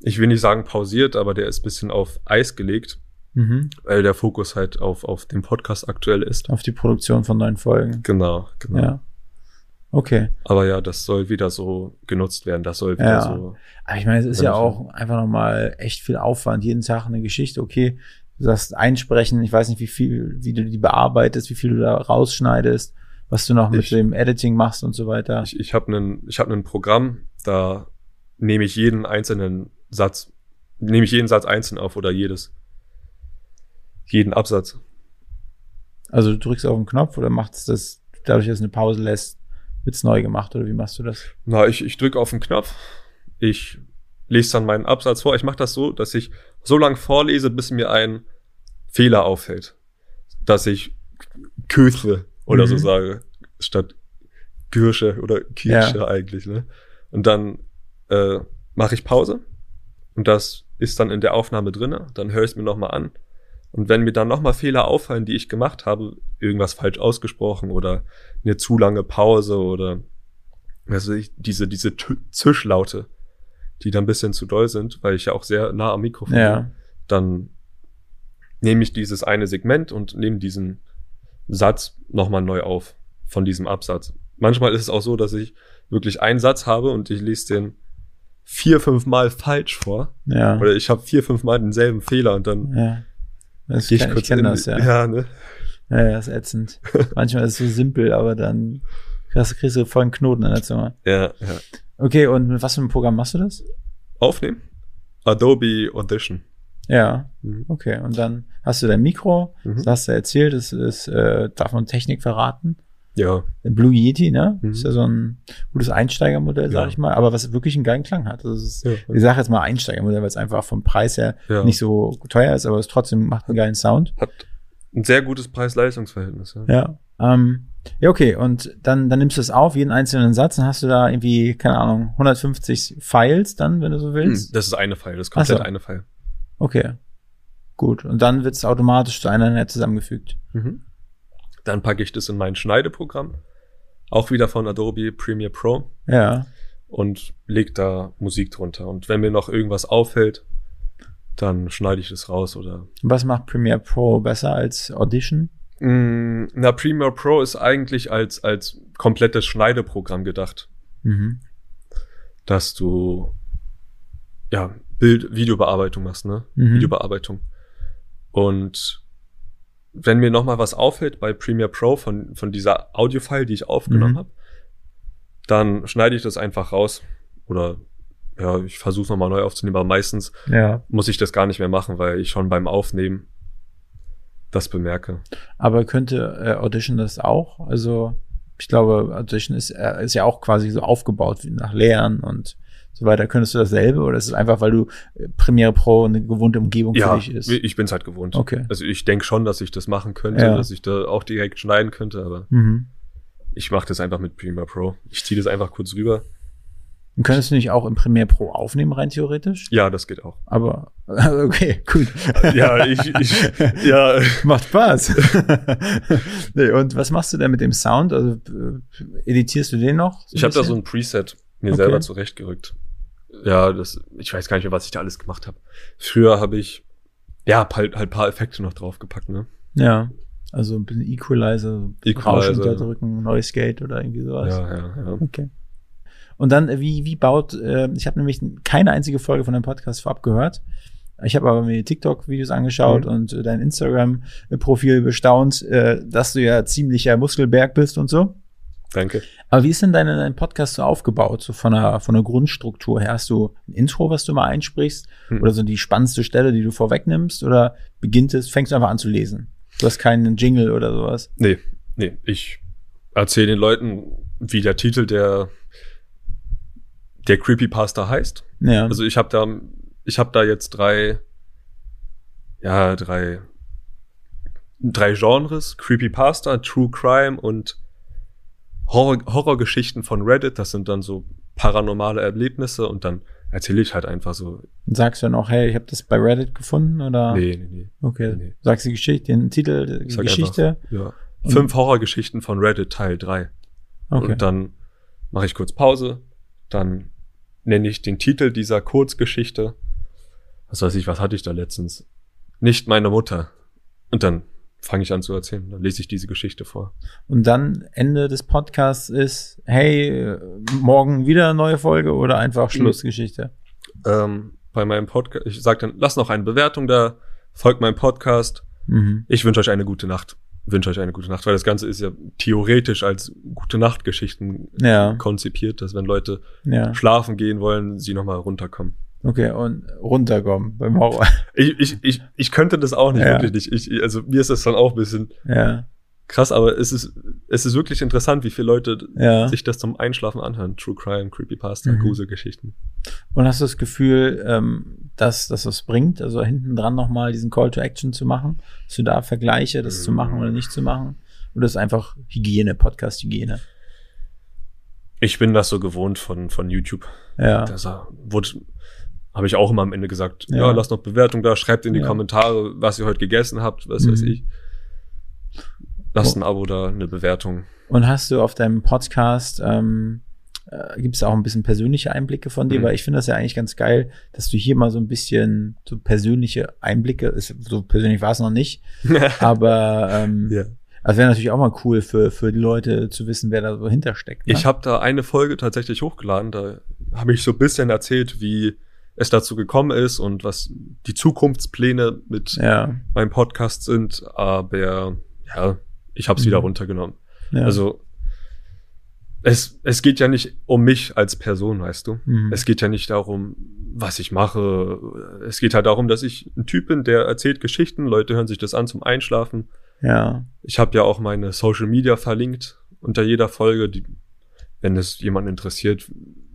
ich will nicht sagen pausiert, aber der ist bisschen auf Eis gelegt, Mhm. weil der Fokus halt auf, auf dem Podcast aktuell ist. Auf die Produktion von neuen Folgen. Genau, genau. Ja. Okay. Aber ja, das soll wieder so genutzt werden. Das soll wieder Ja. so. Aber ich meine, es ist ja auch einfach nochmal echt viel Aufwand. Jeden Tag eine Geschichte. Okay, du sagst einsprechen. Ich weiß nicht, wie viel, wie du die bearbeitest, wie viel du da rausschneidest, was du noch mit Ich- dem Editing machst und so weiter. Ich, ich habe einen, ich habe ein Programm, da nehme ich jeden einzelnen Satz, nehme ich jeden Satz einzeln auf oder jedes, jeden Absatz. Also du drückst auf den Knopf oder machst das dadurch, dass es eine Pause lässt, wird's neu gemacht oder wie machst du das? Na, ich, ich drücke auf den Knopf, ich lese dann meinen Absatz vor. Ich mache das so, dass ich so lange vorlese, bis mir ein Fehler auffällt. Dass ich Küche oder so Mhm. sage, statt Kirsche oder Kirsche eigentlich. Ne? Und dann äh, mache ich Pause und das ist dann in der Aufnahme drinne. Dann höre ich es mir nochmal an. Und wenn mir dann nochmal Fehler auffallen, die ich gemacht habe, irgendwas falsch ausgesprochen oder eine zu lange Pause oder was weiß ich, diese, diese Zischlaute, die dann ein bisschen zu doll sind, weil ich ja auch sehr nah am Mikrofon Ja. bin, dann nehme ich dieses eine Segment und nehme diesen Satz nochmal neu auf von diesem Absatz. Manchmal ist es auch so, dass ich wirklich einen Satz habe und ich lese den vier, fünf Mal falsch vor. Ja. Oder ich habe vier, fünf Mal denselben Fehler und dann ja. Das gehe ich ich kurz kenne in, das, ja. ja ne? Ja, ja, ist ätzend. Manchmal ist es so simpel, aber dann kriegst, kriegst du voll einen Knoten in der Zunge. ja, ja. Okay, und mit was für einem Programm machst du das? Aufnehmen? Adobe Audition. Ja, Mhm. okay. Und dann hast du dein Mikro, Mhm. das hast du erzählt, das ist, äh, darf man Technik verraten. Ja, Blue Yeti, ne? Mhm. Ist ja so ein gutes Einsteigermodell, sag Ja. ich mal, aber was wirklich einen geilen Klang hat. Also ist, Ja. ich sage jetzt mal Einsteigermodell, weil es einfach vom Preis her Ja. nicht so teuer ist, aber es trotzdem macht einen geilen Sound. hat ein sehr gutes Preis-Leistungs-Verhältnis. Ja. Ja. Ähm, ja, okay. Und dann, dann nimmst du es auf, jeden einzelnen Satz, dann hast du da irgendwie, keine Ahnung, 150 Files dann, wenn du so Hm, willst. Das ist eine File, das ist komplett so. eine File. Okay. Gut. Und dann wird es automatisch zu einer Einheit zusammengefügt. Dann packe ich das in mein Schneideprogramm, auch wieder von Adobe Premiere Pro Ja. und leg da Musik drunter. Und wenn mir noch irgendwas auffällt, dann schneide ich das raus oder. Was macht Premiere Pro besser als Audition? Mm, Na, Premiere Pro ist eigentlich als, als komplettes Schneideprogramm gedacht, Mhm. dass du ja Bild, Videobearbeitung machst, ne? Mhm. Videobearbeitung. Und wenn mir noch mal was auffällt bei Premiere Pro von, von dieser Audiofile, die ich aufgenommen Mhm. habe, dann schneide ich das einfach raus. Oder ja, ich versuche noch mal neu aufzunehmen, aber meistens Ja. muss ich das gar nicht mehr machen, weil ich schon beim Aufnehmen das bemerke. Aber könnte äh, Audition das auch? Also, ich glaube, Audition ist, äh, ist ja auch quasi so aufgebaut wie nach Lehren und so weiter. Könntest du dasselbe oder ist es einfach, weil du äh, Premiere Pro eine gewohnte Umgebung für Ja, dich ist? ich bin's halt gewohnt. Okay. Also ich denke schon, dass ich das machen könnte, Ja. dass ich da auch direkt schneiden könnte, aber Mhm. ich mache das einfach mit Premiere Pro. Ich ziehe das einfach kurz rüber. Und könntest du nicht auch im Premiere Pro aufnehmen, rein theoretisch? Ja, das geht auch. Aber, <laughs> okay, gut. Ja, ich, ich ja, <laughs> Macht Spaß. <laughs> nee, und was machst du denn mit dem Sound? Also äh, editierst du den noch? Ich habe da so ein Preset mir Okay. selber zurechtgerückt. Ja, das, ich weiß gar nicht mehr, was ich da alles gemacht habe. Früher habe ich Ja, hab halt halt paar Effekte noch draufgepackt, ne? Ja. Also ein bisschen Equalizer, Equalizer. Rauschen unterdrücken, Noise Gate oder irgendwie sowas. Ja, ja, ja. Okay. Und dann, äh, wie, wie baut, äh, ich habe nämlich keine einzige Folge von deinem Podcast vorab gehört. Ich habe aber mir TikTok-Videos angeschaut Mhm. und äh, dein Instagram-Profil bestaunt, äh, dass du ja ziemlicher Muskelberg bist und so. Danke. Aber wie ist denn deine, dein Podcast so aufgebaut, so von der, von der Grundstruktur her? Hast du ein Intro, was du mal einsprichst? Hm. Oder so die spannendste Stelle, die du vorwegnimmst? Oder beginnt es, fängst du einfach an zu lesen? Du hast keinen Jingle oder sowas? Nee, nee, ich erzähle den Leuten, wie der Titel der der Creepypasta heißt. Ja. Also ich habe da ich habe da jetzt drei ja, drei drei Genres, Creepypasta, True Crime und Horror Horrorgeschichten von Reddit, das sind dann so paranormale Erlebnisse und dann erzähle ich halt einfach so sagst du dann auch, hey, ich habe das bei Reddit gefunden? Oder? nee, nee, nee. Okay. Nee. Sagst die Geschichte, den Titel, die Geschichte? Einfach, ja. Fünf Horrorgeschichten von Reddit Teil 3. Okay. Und dann mache ich kurz Pause, dann nenne ich den Titel dieser Kurzgeschichte. Was weiß ich, was hatte ich da letztens? Nicht meine Mutter. Und dann fange ich an zu erzählen. Dann lese ich diese Geschichte vor. Und dann Ende des Podcasts ist, hey, morgen wieder eine neue Folge oder einfach Schlussgeschichte? Ähm, bei meinem Podcast, ich sage dann, lasst noch eine Bewertung da, folgt meinem Podcast. Mhm. Ich wünsche euch eine gute Nacht. Wünsche euch eine gute Nacht, weil das Ganze ist ja theoretisch als gute Nachtgeschichten Ja. konzipiert, dass wenn Leute Ja. schlafen gehen wollen, sie nochmal runterkommen. Okay, und runterkommen beim Horror. <laughs> Ich, ich, ich, ich könnte das auch nicht, Ja. wirklich nicht. Ich, also mir ist das dann auch ein bisschen ja. krass, aber es ist, es ist wirklich interessant, wie viele Leute Ja. sich das zum Einschlafen anhören. True Crime, Creepypasta, Mhm. Gruselgeschichten. Und hast du das Gefühl, ähm, dass, dass das bringt, also hinten dran nochmal diesen Call to Action zu machen? Dass du da Vergleiche, das zu machen oder nicht zu machen? Oder ist einfach Hygiene, Podcast-Hygiene? Ich bin das so gewohnt von, von YouTube. Ja. Äh, wurde, habe ich auch immer am Ende gesagt, ja, Ja. lasst noch Bewertung da, schreibt in die Ja. Kommentare, was ihr heute gegessen habt, was weiß Mhm. ich. Lasst ein Abo da, eine Bewertung. Und hast du auf deinem Podcast, ähm, äh, gibt es auch ein bisschen persönliche Einblicke von dir? Mhm. Weil ich finde das ja eigentlich ganz geil, dass du hier mal so ein bisschen so persönliche Einblicke, ist, so persönlich war es noch nicht, <laughs> aber ähm, ja. also wäre natürlich auch mal cool für, für die Leute zu wissen, wer da so hintersteckt. Ne? Ich habe da eine Folge tatsächlich hochgeladen. Da habe ich so ein bisschen erzählt, wie es dazu gekommen ist und was die Zukunftspläne mit ja, meinem Podcast sind. Aber ja, ich habe es Mhm. wieder runtergenommen. ja. Also es, es geht ja nicht um mich als Person, weißt du. Mhm. Es geht ja nicht darum, was ich mache. Es geht halt darum, dass ich ein Typ bin, der erzählt Geschichten. Leute hören sich das an zum Einschlafen. ja, Ich habe ja auch meine Social Media verlinkt unter jeder Folge. Die, wenn es jemanden interessiert,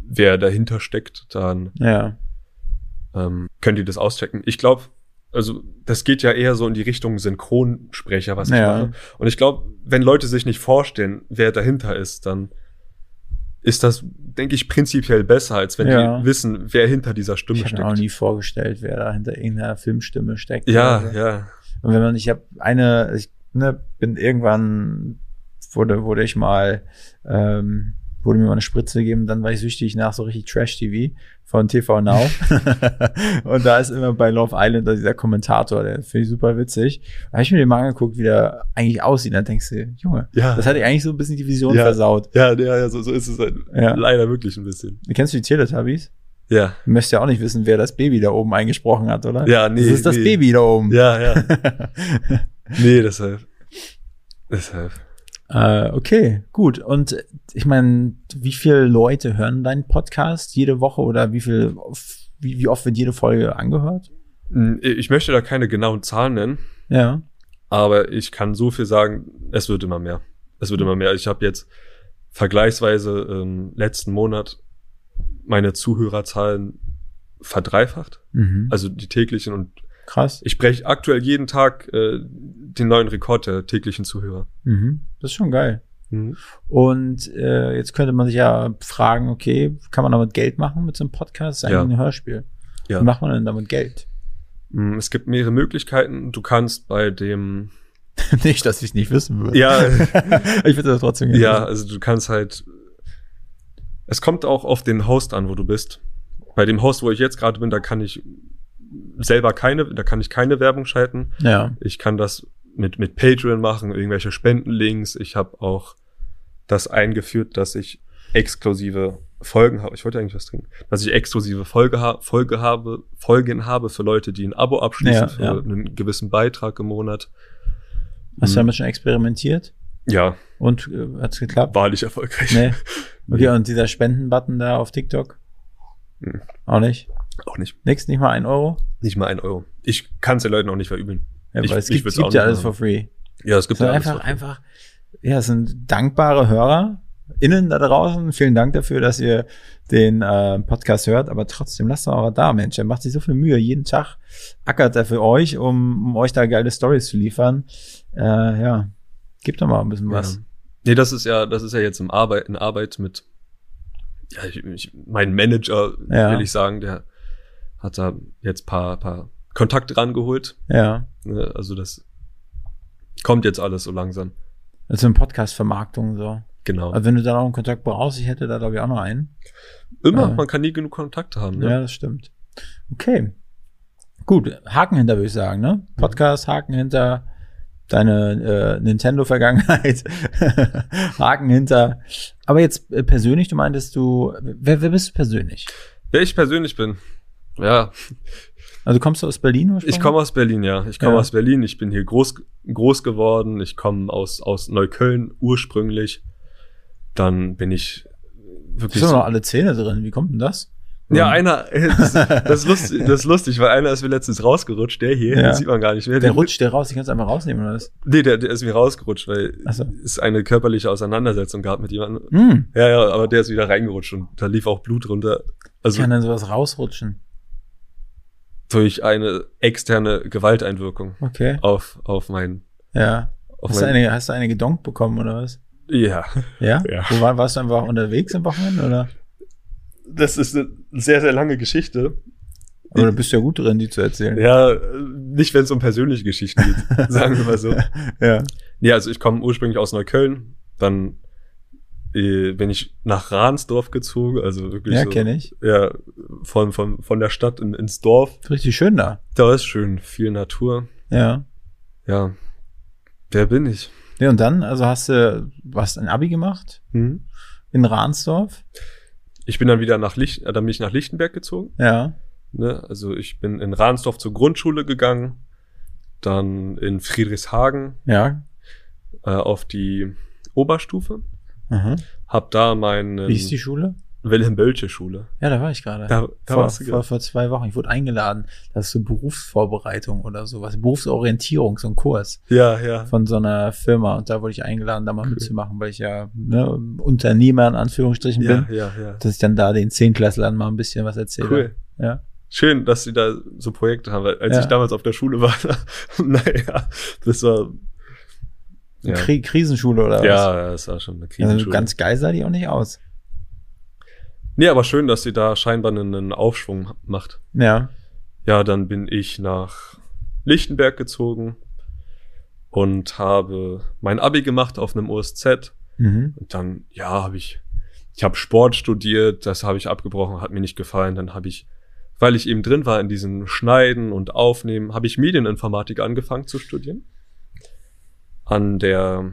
wer dahinter steckt, dann ja, ähm, könnt ihr das auschecken. Ich glaube, also das geht ja eher so in die Richtung Synchronsprecher, was ich Ja. mache. Und ich glaube, wenn Leute sich nicht vorstellen, wer dahinter ist, dann ist das, denke ich, prinzipiell besser, als wenn Ja. die wissen, wer hinter dieser Stimme ich habe mir auch steckt. nie vorgestellt, wer da hinter irgendeiner Filmstimme steckt. Ja, oder so. ja. Und wenn man, ich habe eine, ich ne, bin irgendwann wurde wurde ich mal ähm, wurde mir mal eine Spritze gegeben, dann war ich süchtig nach so richtig Trash-TV von TV Now. <laughs> und da ist immer bei Love Island da dieser Kommentator, der finde ich super witzig. Da habe ich mir den mal angeguckt, wie der eigentlich aussieht. Dann denkst du, Junge, Ja. das hat dir eigentlich so ein bisschen die Vision Ja. versaut. Ja, ja, ja, so, so ist es halt Ja. leider wirklich ein bisschen. Kennst du die Teletubbies? Ja. Du möchtest ja auch nicht wissen, wer das Baby da oben eingesprochen hat, oder? Ja, nee, Das ist das nee. Baby da oben. Ja, ja. <laughs> nee, deshalb. Deshalb. Äh, okay, gut. Und ich meine, wie viele Leute hören deinen Podcast jede Woche oder wie viel, wie, wie oft wird jede Folge angehört? Hm, Ich möchte da keine genauen Zahlen nennen. Ja. Aber ich kann so viel sagen, es wird immer mehr. Es wird immer mehr. Ich habe jetzt vergleichsweise ähm, letzten Monat meine Zuhörerzahlen verdreifacht. Mhm. Also die täglichen und Krass. ich breche aktuell jeden Tag äh, den neuen Rekord der täglichen Zuhörer. Mhm. Das ist schon geil. Mhm. Und äh, jetzt könnte man sich ja fragen, okay, kann man damit Geld machen mit so einem Podcast? Das ist eigentlich Ja. ein Hörspiel. Ja. Wie macht man denn damit Geld? Mm, Es gibt mehrere Möglichkeiten. Du kannst bei dem <laughs> nicht, dass ich nicht wissen würde. ja <laughs> ich würde das trotzdem gerne ja wissen. also du kannst halt es kommt auch auf den Host an, wo du bist. Bei dem Host, wo ich jetzt gerade bin, da kann ich selber keine, da kann ich keine Werbung schalten. Ja. Ich kann das mit, mit Patreon machen, irgendwelche Spendenlinks. Ich habe auch das eingeführt, dass ich exklusive Folgen habe. Ich wollte eigentlich was trinken. Dass ich exklusive Folge, ha Folge habe, Folgen habe für Leute, die ein Abo abschließen Ja, für ja. einen gewissen Beitrag im Monat. Hast du Mhm. damit schon experimentiert? Ja, Und äh, hat's geklappt? wahrlich erfolgreich. Nee. <laughs> Okay, und dieser Spendenbutton da auf TikTok? Hm. Auch nicht? Auch nicht. Nix, nicht mal ein Euro? Nicht mal ein Euro. Ich kann es den Leuten auch nicht verübeln. Ja, Ich- weil es ich gibt, würd's gibt ja alles for free. Ja, es gibt ja alles einfach, einfach, ja, es sind dankbare Hörer innen da draußen. Vielen Dank dafür, dass ihr den äh, Podcast hört, aber trotzdem lasst doch auch da, Mensch. Er macht sich so viel Mühe. Jeden Tag ackert er für euch, um, um euch da geile Stories zu liefern. Äh, ja, gebt doch mal ein bisschen was. Ja. Nee, das ist ja, das ist ja jetzt im Arbeit, in Arbeit mit, ja, ich, ich, mein Manager, Ja. will ich sagen, der hat da jetzt paar, paar Kontakte rangeholt. Ja. Ne? Also das kommt jetzt alles so langsam. Also eine Podcast-Vermarktung so. Genau. Also wenn du da noch einen Kontakt brauchst, ich hätte da glaube ich auch noch einen. Immer, äh, man kann nie genug Kontakte haben. Ne? Ja, das stimmt. Okay. Gut, Haken hinter, würde ich sagen, ne? Podcast, Haken hinter deine äh, Nintendo-Vergangenheit, <laughs> Haken hinter. Aber jetzt äh, persönlich, du meintest du, wer, wer bist du persönlich? Wer ich persönlich bin. Ja, Also kommst du aus Berlin ich komme aus Berlin, ja. Ich komme Ja. aus Berlin. Ich bin hier groß, groß geworden. Ich komme aus, aus Neukölln ursprünglich. Dann bin ich wirklich hast so, noch alle Zähne drin, wie kommt denn das? Ja, einer, das, <laughs> das, ist lustig, <laughs> das ist lustig, weil einer ist mir letztens rausgerutscht, der hier, Ja. den sieht man gar nicht mehr. Der rutscht der raus, ich kann es einfach rausnehmen, oder was? Nee, der, der ist mir rausgerutscht, weil so. es eine körperliche Auseinandersetzung gab mit jemandem. Hm, Ja, ja, aber der ist wieder reingerutscht und da lief auch Blut runter. Also kann denn sowas rausrutschen? Durch eine externe Gewalteinwirkung Okay, auf, auf mein, ja. auf Hast du mein, eine, hast du eine gedonkt bekommen, oder was? ja. Ja? <laughs> Ja. Wo war, warst du einfach unterwegs am Wochenende, oder? Das ist eine sehr, sehr lange Geschichte. Oder du bist ja gut drin, die zu erzählen. Ja, nicht wenn es um persönliche Geschichten geht, <laughs> sagen wir mal so. ja. Ja, also ich komme ursprünglich aus Neukölln, dann äh, bin ich nach Ransdorf gezogen, also wirklich Ja, so, kenne ich. Ja, von, von, von der Stadt in, ins Dorf. Richtig schön da. Da ist schön, viel Natur. Ja. Ja, wer bin ich? Ja, und dann, also hast du, hast ein Abi gemacht Hm? in Ransdorf. Ich bin dann wieder nach Licht, äh, dann bin ich nach Lichtenberg gezogen. Ja. Ne? Also ich bin in Ransdorf zur Grundschule gegangen, dann in Friedrichshagen Ja. äh, auf die Oberstufe, Aha. hab da meine Wie ist die Schule? Wilhelm-Bölche-Schule. Ja, da war ich gerade. Da, da vor, warst du vor, vor zwei Wochen. Ich wurde eingeladen. Das ist so Berufsvorbereitung oder sowas. Berufsorientierung, so ein Kurs Ja, ja. von so einer Firma. Und da wurde ich eingeladen, da mal mitzumachen, weil ich ja ne, Unternehmer in Anführungsstrichen Ja, bin. ja, ja. Dass ich dann da den Zehnklässlern mal ein bisschen was erzähle. Cool. Ja. Schön, dass sie da so Projekte haben, weil als Ja. ich damals auf der Schule war, <laughs> naja, das war ja, Kri Krisenschule oder was? ja, ja, das war schon eine Also Krisenschule. ganz geil sah die auch nicht aus. nee, aber schön, dass sie da scheinbar einen Aufschwung macht. Ja. Ja, dann bin ich nach Lichtenberg gezogen und habe mein Abi gemacht auf einem OSZ. Mhm. Und dann, ja, habe ich, ich habe Sport studiert, das habe ich abgebrochen, hat mir nicht gefallen. Dann habe ich, weil ich eben drin war in diesem Schneiden und Aufnehmen, habe ich Medieninformatik angefangen zu studieren. An der,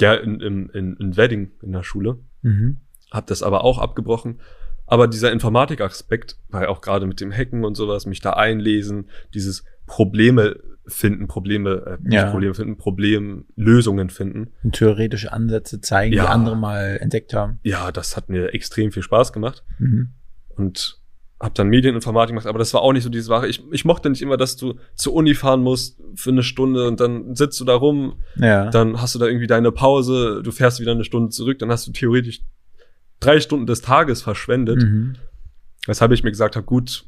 ja, in, in, in, in Wedding in der Schule. Mhm. Habe das aber auch abgebrochen. Aber dieser Informatikaspekt, weil auch gerade mit dem Hacken und sowas, mich da einlesen, dieses Probleme finden, Probleme, äh, Ja. Probleme finden, Problemlösungen finden. Und theoretische Ansätze zeigen, Ja. die andere mal entdeckt haben. Ja, das hat mir extrem viel Spaß gemacht. Mhm. und habe dann Medieninformatik gemacht, aber das war auch nicht so diese Sache. Ich, ich mochte nicht immer, dass du zur Uni fahren musst für eine Stunde und dann sitzt du da rum, Ja. dann hast du da irgendwie deine Pause, du fährst wieder eine Stunde zurück, dann hast du theoretisch drei Stunden des Tages verschwendet. Mhm. Weshalb ich mir gesagt habe, gut,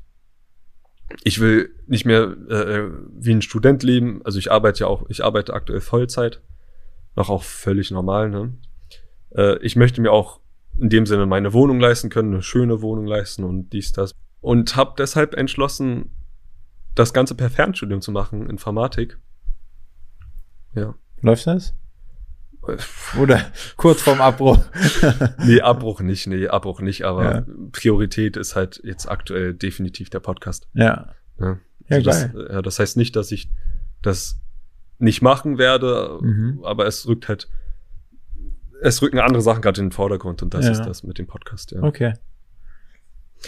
ich will nicht mehr äh, wie ein Student leben. Also ich arbeite ja auch, ich arbeite aktuell Vollzeit, noch auch völlig normal. Ne? Äh, ich möchte mir auch in dem Sinne meine Wohnung leisten können, eine schöne Wohnung leisten und dies, das. Und habe deshalb entschlossen, das Ganze per Fernstudium zu machen, Informatik. Ja. Läuft das? <laughs> Oder kurz vorm Abbruch. <laughs> Nee, Abbruch nicht, nee, Abbruch nicht, aber Ja. Priorität ist halt jetzt aktuell definitiv der Podcast. ja. Ne? Ja, Also das, geil. ja, das heißt nicht, dass ich das nicht machen werde, Mhm. aber es rückt halt, es rücken andere Sachen gerade in den Vordergrund und das Ja. ist das mit dem Podcast, ja. Okay.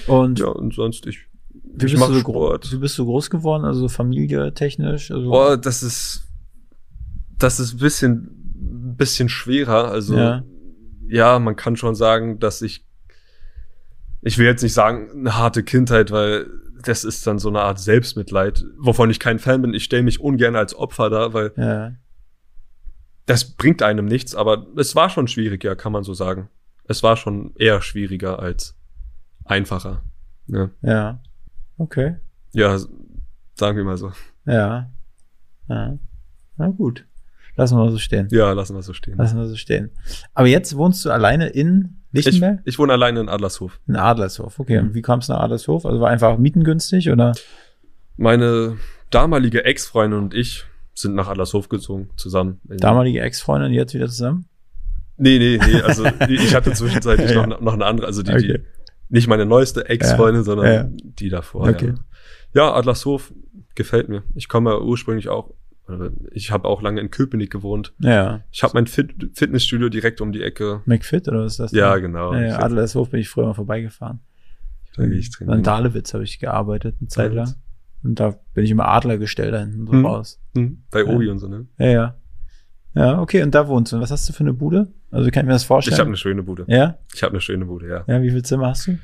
Und Ja, und sonst ich, wie, ich bist mach du so gro- Sport. wie bist du groß geworden? Also familietechnisch? Also, Boah, das ist, das ist ein bisschen, bisschen schwerer. Also, Ja. ja. man kann schon sagen, dass ich, ich will jetzt nicht sagen, eine harte Kindheit, weil das ist dann so eine Art Selbstmitleid, wovon ich kein Fan bin. Ich stelle mich ungern als Opfer da, weil ja. das bringt einem nichts, aber es war schon schwierig, ja, kann man so sagen. Es war schon eher schwieriger als einfacher. Ja, Ja. Okay. ja sagen wir mal so. Ja. Ja. Na gut. Lassen wir so stehen. Ja, lassen wir so stehen. Lassen wir so stehen. Aber jetzt wohnst du alleine in Ich, Lichtenberg? ich wohne alleine in Adlershof. in Adlershof. Okay. Mhm. Und wie kamst du nach Adlershof? Also war einfach mietengünstig oder? Meine damalige Ex-Freundin und ich sind nach Adlershof gezogen, zusammen. Damalige Ex-Freundin jetzt wieder zusammen? Nee, nee, nee, also <laughs> ich hatte zwischenzeitlich Ja. noch, noch eine andere, also die, Okay. die, nicht meine neueste Ex-Freundin, sondern Ja. die davor. Okay. Ja. ja, Adlershof gefällt mir. Ich komme ja ursprünglich auch, ich habe auch lange in Köpenick gewohnt. Ja. Ich habe mein Fit Fitnessstudio direkt um die Ecke. McFit oder was ist das? Ja, denn? genau. Ja, ja, Ich- Adlershof bin ich früher mal vorbeigefahren. Ich An trainieren. Dahlewitz habe ich gearbeitet, eine Zeit lang. Und da bin ich immer Adler gestellt da hinten so Hm. raus. Hm, bei Ja. Obi und so, ne? Ja, ja. Ja, okay, und da wohnst du. Und was hast du für eine Bude? Also wie kann ich mir das vorstellen? Ich habe eine schöne Bude. ja? Ich habe eine schöne Bude, ja. Ja, wie viel Zimmer hast du?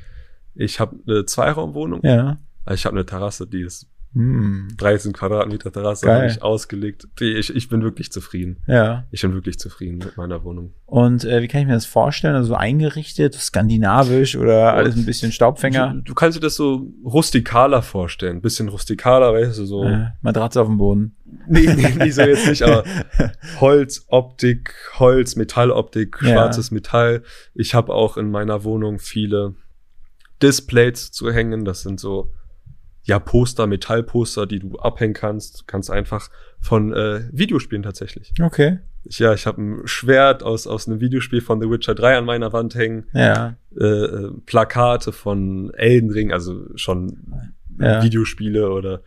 Ich habe eine Zweiraumwohnung. Ja. Ich habe eine Terrasse, die ist Hm. 13 Quadratmeter Terrasse habe ich ausgelegt. Ich, ich bin wirklich zufrieden. Ja. Ich bin wirklich zufrieden mit meiner Wohnung. Und äh, wie kann ich mir das vorstellen? Also so eingerichtet, skandinavisch oder alles ein bisschen Staubfänger? Du, du kannst dir das so rustikaler vorstellen. Ein bisschen rustikaler, weißt du, so. Äh, Matratze auf dem Boden. Nee, nee, nee, so jetzt nicht, aber <laughs> Holz, Optik, Holz, Metalloptik, Ja. schwarzes Metall. Ich habe auch in meiner Wohnung viele Displays zu hängen. Das sind so ja Poster, Metallposter, die du abhängen kannst. Du kannst einfach von äh, Videospielen tatsächlich. Okay. Ich, ja, ich habe ein Schwert aus aus einem Videospiel von The Witcher 3 an meiner Wand hängen. Ja. Äh, äh, Plakate von Elden Ring, also schon Ja. Videospiele oder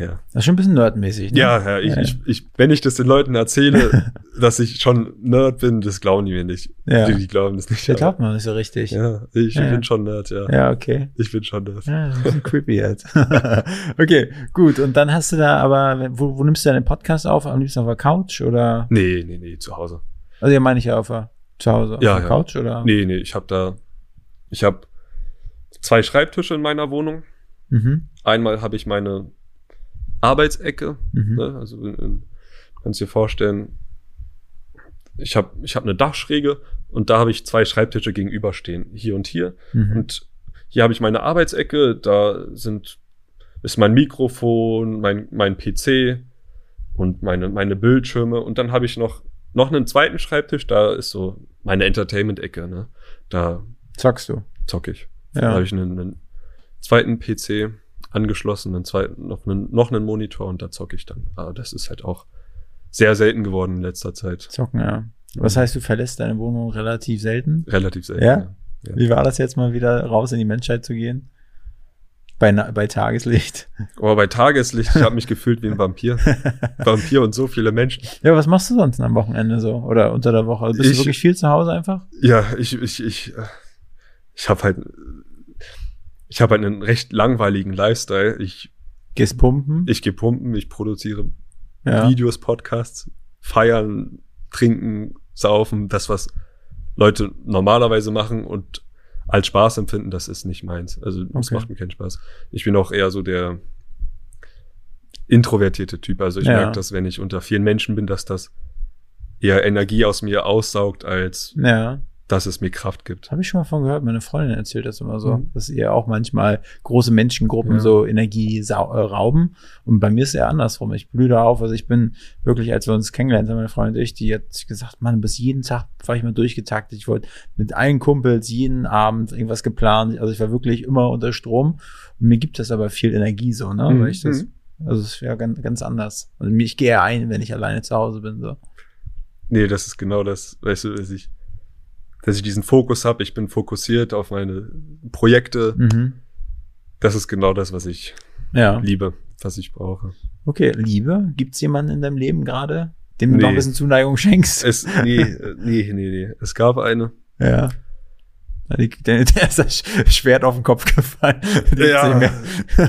ja. Das ist schon ein bisschen nerdmäßig. Ne? Ja, ja, ich, Ja. Ich, ich, wenn ich das den Leuten erzähle, <laughs> dass ich schon Nerd bin, das glauben die mir nicht. Ja. Die, die glauben das nicht. Der aber- glaubt man nicht so richtig. Ja, ich Ja. bin schon Nerd, ja. ja okay. Ich bin schon Nerd. Ja, das ist ein bisschen creepy jetzt. <laughs> okay, gut. Und dann hast du da aber, wo, wo nimmst du deinen Podcast auf? Am liebsten auf der Couch oder? Nee, nee, nee, zu Hause. Also ja, meine ich ja auf der, zu Hause auf Ja, der. Couch oder? Nee, nee, ich habe da, ich habe zwei Schreibtische in meiner Wohnung. Mhm. Einmal habe ich meine Arbeitsecke, Mhm. ne? also kannst dir vorstellen, ich habe ich hab eine Dachschräge und da habe ich zwei Schreibtische gegenüberstehen, hier und hier. Mhm. Und hier habe ich meine Arbeitsecke, da sind, ist mein Mikrofon, mein, mein PC und meine, meine Bildschirme. Und dann habe ich noch, noch einen zweiten Schreibtisch, da ist so meine Entertainment-Ecke, ne? Da Zockst du? zocke ich. Ja. Da habe ich einen, einen zweiten PC angeschlossen, einen zweiten, noch einen, noch einen Monitor und da zocke ich dann. Aber das ist halt auch sehr selten geworden in letzter Zeit. Zocken, ja. Was heißt, du verlässt deine Wohnung relativ selten? Relativ selten. Ja? Ja. Wie war das jetzt mal wieder raus in die Menschheit zu gehen? Bei, bei Tageslicht. Aber bei Tageslicht, ich habe mich gefühlt wie ein Vampir. <laughs> Vampir und so viele Menschen. Ja, was machst du sonst am Wochenende so? Oder unter der Woche? Bist Ich- du wirklich viel zu Hause einfach? Ja, ich, ich, ich, äh, ich habe halt, ich habe halt einen recht langweiligen Lifestyle. Ich, Gehst pumpen? ich gehe pumpen, ich produziere ja. Videos, Podcasts, feiern, trinken, saufen, das, was Leute normalerweise machen und als Spaß empfinden, das ist nicht meins. Also das Okay. macht mir keinen Spaß. Ich bin auch eher so der introvertierte Typ. Also ich Ja. merke, dass wenn ich unter vielen Menschen bin, dass das eher Energie aus mir aussaugt, als Ja. Dass es mir Kraft gibt. Habe ich schon mal von gehört. Meine Freundin erzählt das immer so, Mhm. dass ihr auch manchmal große Menschengruppen Ja. so Energie äh, rauben. Und bei mir ist es eher andersrum. Ich blühe da auf. Also ich bin wirklich, als wir uns kennengelernt haben, meine Freundin und ich, die hat gesagt, Mann, bis jeden Tag war ich mal durchgetaktet. Ich wollte mit allen Kumpels jeden Abend irgendwas geplant. Also ich war wirklich immer unter Strom. Und mir gibt das aber viel Energie so, ne? Mhm. Weil ich das, also es ist ja ganz, ganz anders. Also ich gehe ja ein, wenn ich alleine zu Hause bin. So. Nee, das ist genau das, weißt du, dass ich, dass ich diesen Fokus habe, ich bin fokussiert auf meine Projekte. Mhm. Das ist genau das, was ich Ja. liebe. was ich brauche. Okay, Liebe. Gibt's jemanden in deinem Leben gerade, dem du Nee. noch ein bisschen Zuneigung schenkst? Es, nee, <laughs> nee, nee, nee. Es gab eine. Ja. Ja, Der, <laughs> der ist das Schwert auf den Kopf gefallen. <laughs> Mehr.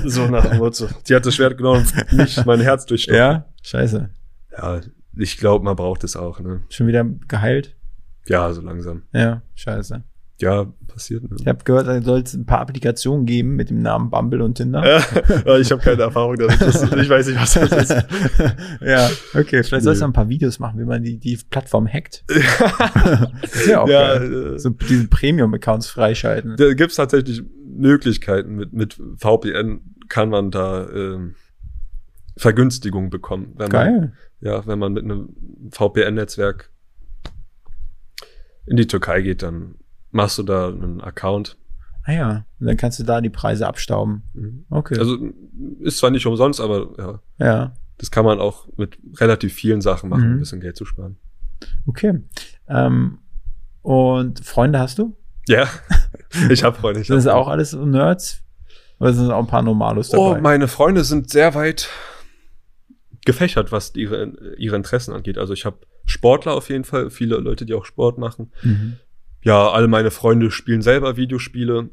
so nach dem Motto. Die hat das Schwert genommen und mich mein Herz durchstochen. Ja, scheiße. ja ich glaube, man braucht es auch, ne? Schon wieder geheilt? Ja, so langsam. Ja, scheiße. Ja, passiert, ne? Ich habe gehört, da soll es ein paar Applikationen geben mit dem Namen Bumble und Tinder. Ja, ich habe keine Erfahrung damit. Das, ich weiß nicht, was das ist. <laughs> ja, okay. Vielleicht sollst du Nee. ein paar Videos machen, wie man die, die Plattform hackt. <laughs> ist ja auch ja, geil. äh, So diese Premium-Accounts freischalten. da gibt's tatsächlich Möglichkeiten. Mit, mit VPN kann man da ähm, Vergünstigungen bekommen. Wenn Man, Geil. ja, wenn man mit einem VPN-Netzwerk in die Türkei geht, dann machst du da einen Account. Ah ja, und dann kannst du da die Preise abstauben. Mhm. Okay. Also ist zwar nicht umsonst, aber ja, ja, das kann man auch mit relativ vielen Sachen machen, Mhm. ein bisschen Geld zu sparen. okay. Ähm, und Freunde hast du? Ja, <laughs> ich habe Freunde. Ich Sind das auch alles Nerds? Oder sind auch ein paar Normalos dabei? Oh, meine Freunde sind sehr weit gefächert, was ihre, ihre Interessen angeht. Also ich habe Sportler auf jeden Fall, viele Leute, die auch Sport machen. mhm. Ja, alle meine Freunde spielen selber Videospiele.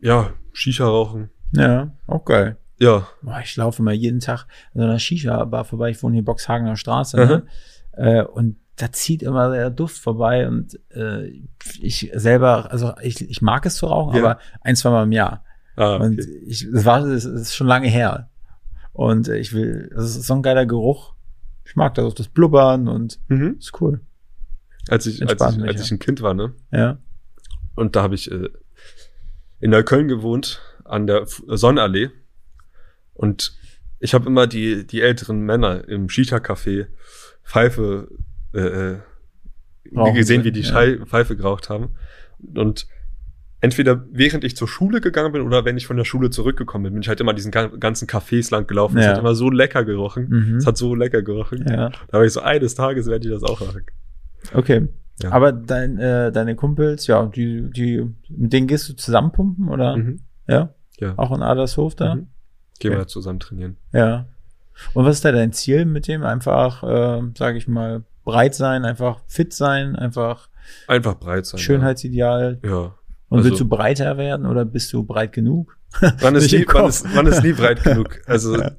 Ja, Shisha rauchen. Ja, auch geil. Ja, Boah, ich laufe mal jeden Tag an so einer Shisha-Bar vorbei. Ich wohne hier Boxhagener Straße. Ne? Äh, und da zieht immer der Duft vorbei. Und äh, ich selber, also ich, ich mag es zu rauchen, Ja. aber ein, zwei Mal im Jahr. ah, Und okay. ich, das war, das ist schon lange her. Und äh, ich will, das ist so ein geiler Geruch. Ich mag das, auch das Blubbern und mhm. ist cool. als, ich, als, ich, als ich ein Kind war, ne? Ja. Und da habe ich äh, in Neukölln gewohnt, an der Sonnenallee. Und ich habe immer die, die älteren Männer im Shisha-Café Pfeife äh, äh, Rauchen gesehen, sehen, wie die ja. Pfeife geraucht haben. Und entweder während ich zur Schule gegangen bin oder wenn ich von der Schule zurückgekommen bin, bin ich halt immer diesen ga- ganzen Cafés lang gelaufen. Es Ja. hat immer so lecker gerochen. Mhm. Es hat so lecker gerochen. Ja. Da war ich so, eines Tages werde ich das auch machen. Okay. Ja. Aber dein, äh, deine Kumpels, ja, die, die, mit denen gehst du zusammen pumpen, oder? Mhm. Ja? Ja. Auch in Adlershof da? Mhm. Gehen wir Okay. zusammen trainieren. Ja. Und was ist da dein Ziel mit dem? Einfach, äh, sage ich mal, breit sein, einfach fit sein, einfach Einfach breit sein. Schönheitsideal. Ja. Und Also- willst du breiter werden oder bist du breit genug? <laughs> Man ist, nie, man, ist, man ist nie breit <laughs> genug. Also Ja.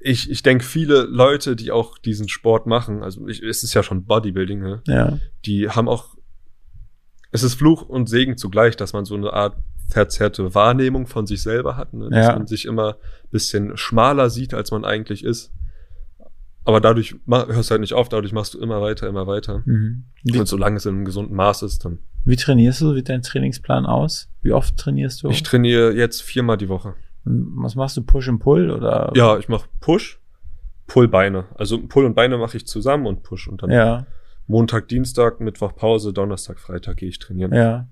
ich, ich denke, viele Leute, die auch diesen Sport machen, also ich, es ist ja schon Bodybuilding, ne? Ja. die haben auch, es ist Fluch und Segen zugleich, dass man so eine Art verzerrte Wahrnehmung von sich selber hat, ne? dass Ja. man sich immer bisschen schmaler sieht, als man eigentlich ist. Aber dadurch hörst du halt nicht auf, dadurch machst du immer weiter, immer weiter. Mhm. Wie, Und solange es in einem gesunden Maß ist, dann. wie trainierst du? Wie sieht dein Trainingsplan aus? Wie oft trainierst du? Ich trainiere jetzt viermal die Woche. Was machst du? Push und Pull oder? Ja, ich mache Push, Pull Beine. Also Pull und Beine mache ich zusammen und Push und dann Ja. Montag, Dienstag, Mittwoch Pause, Donnerstag, Freitag gehe ich trainieren. Ja.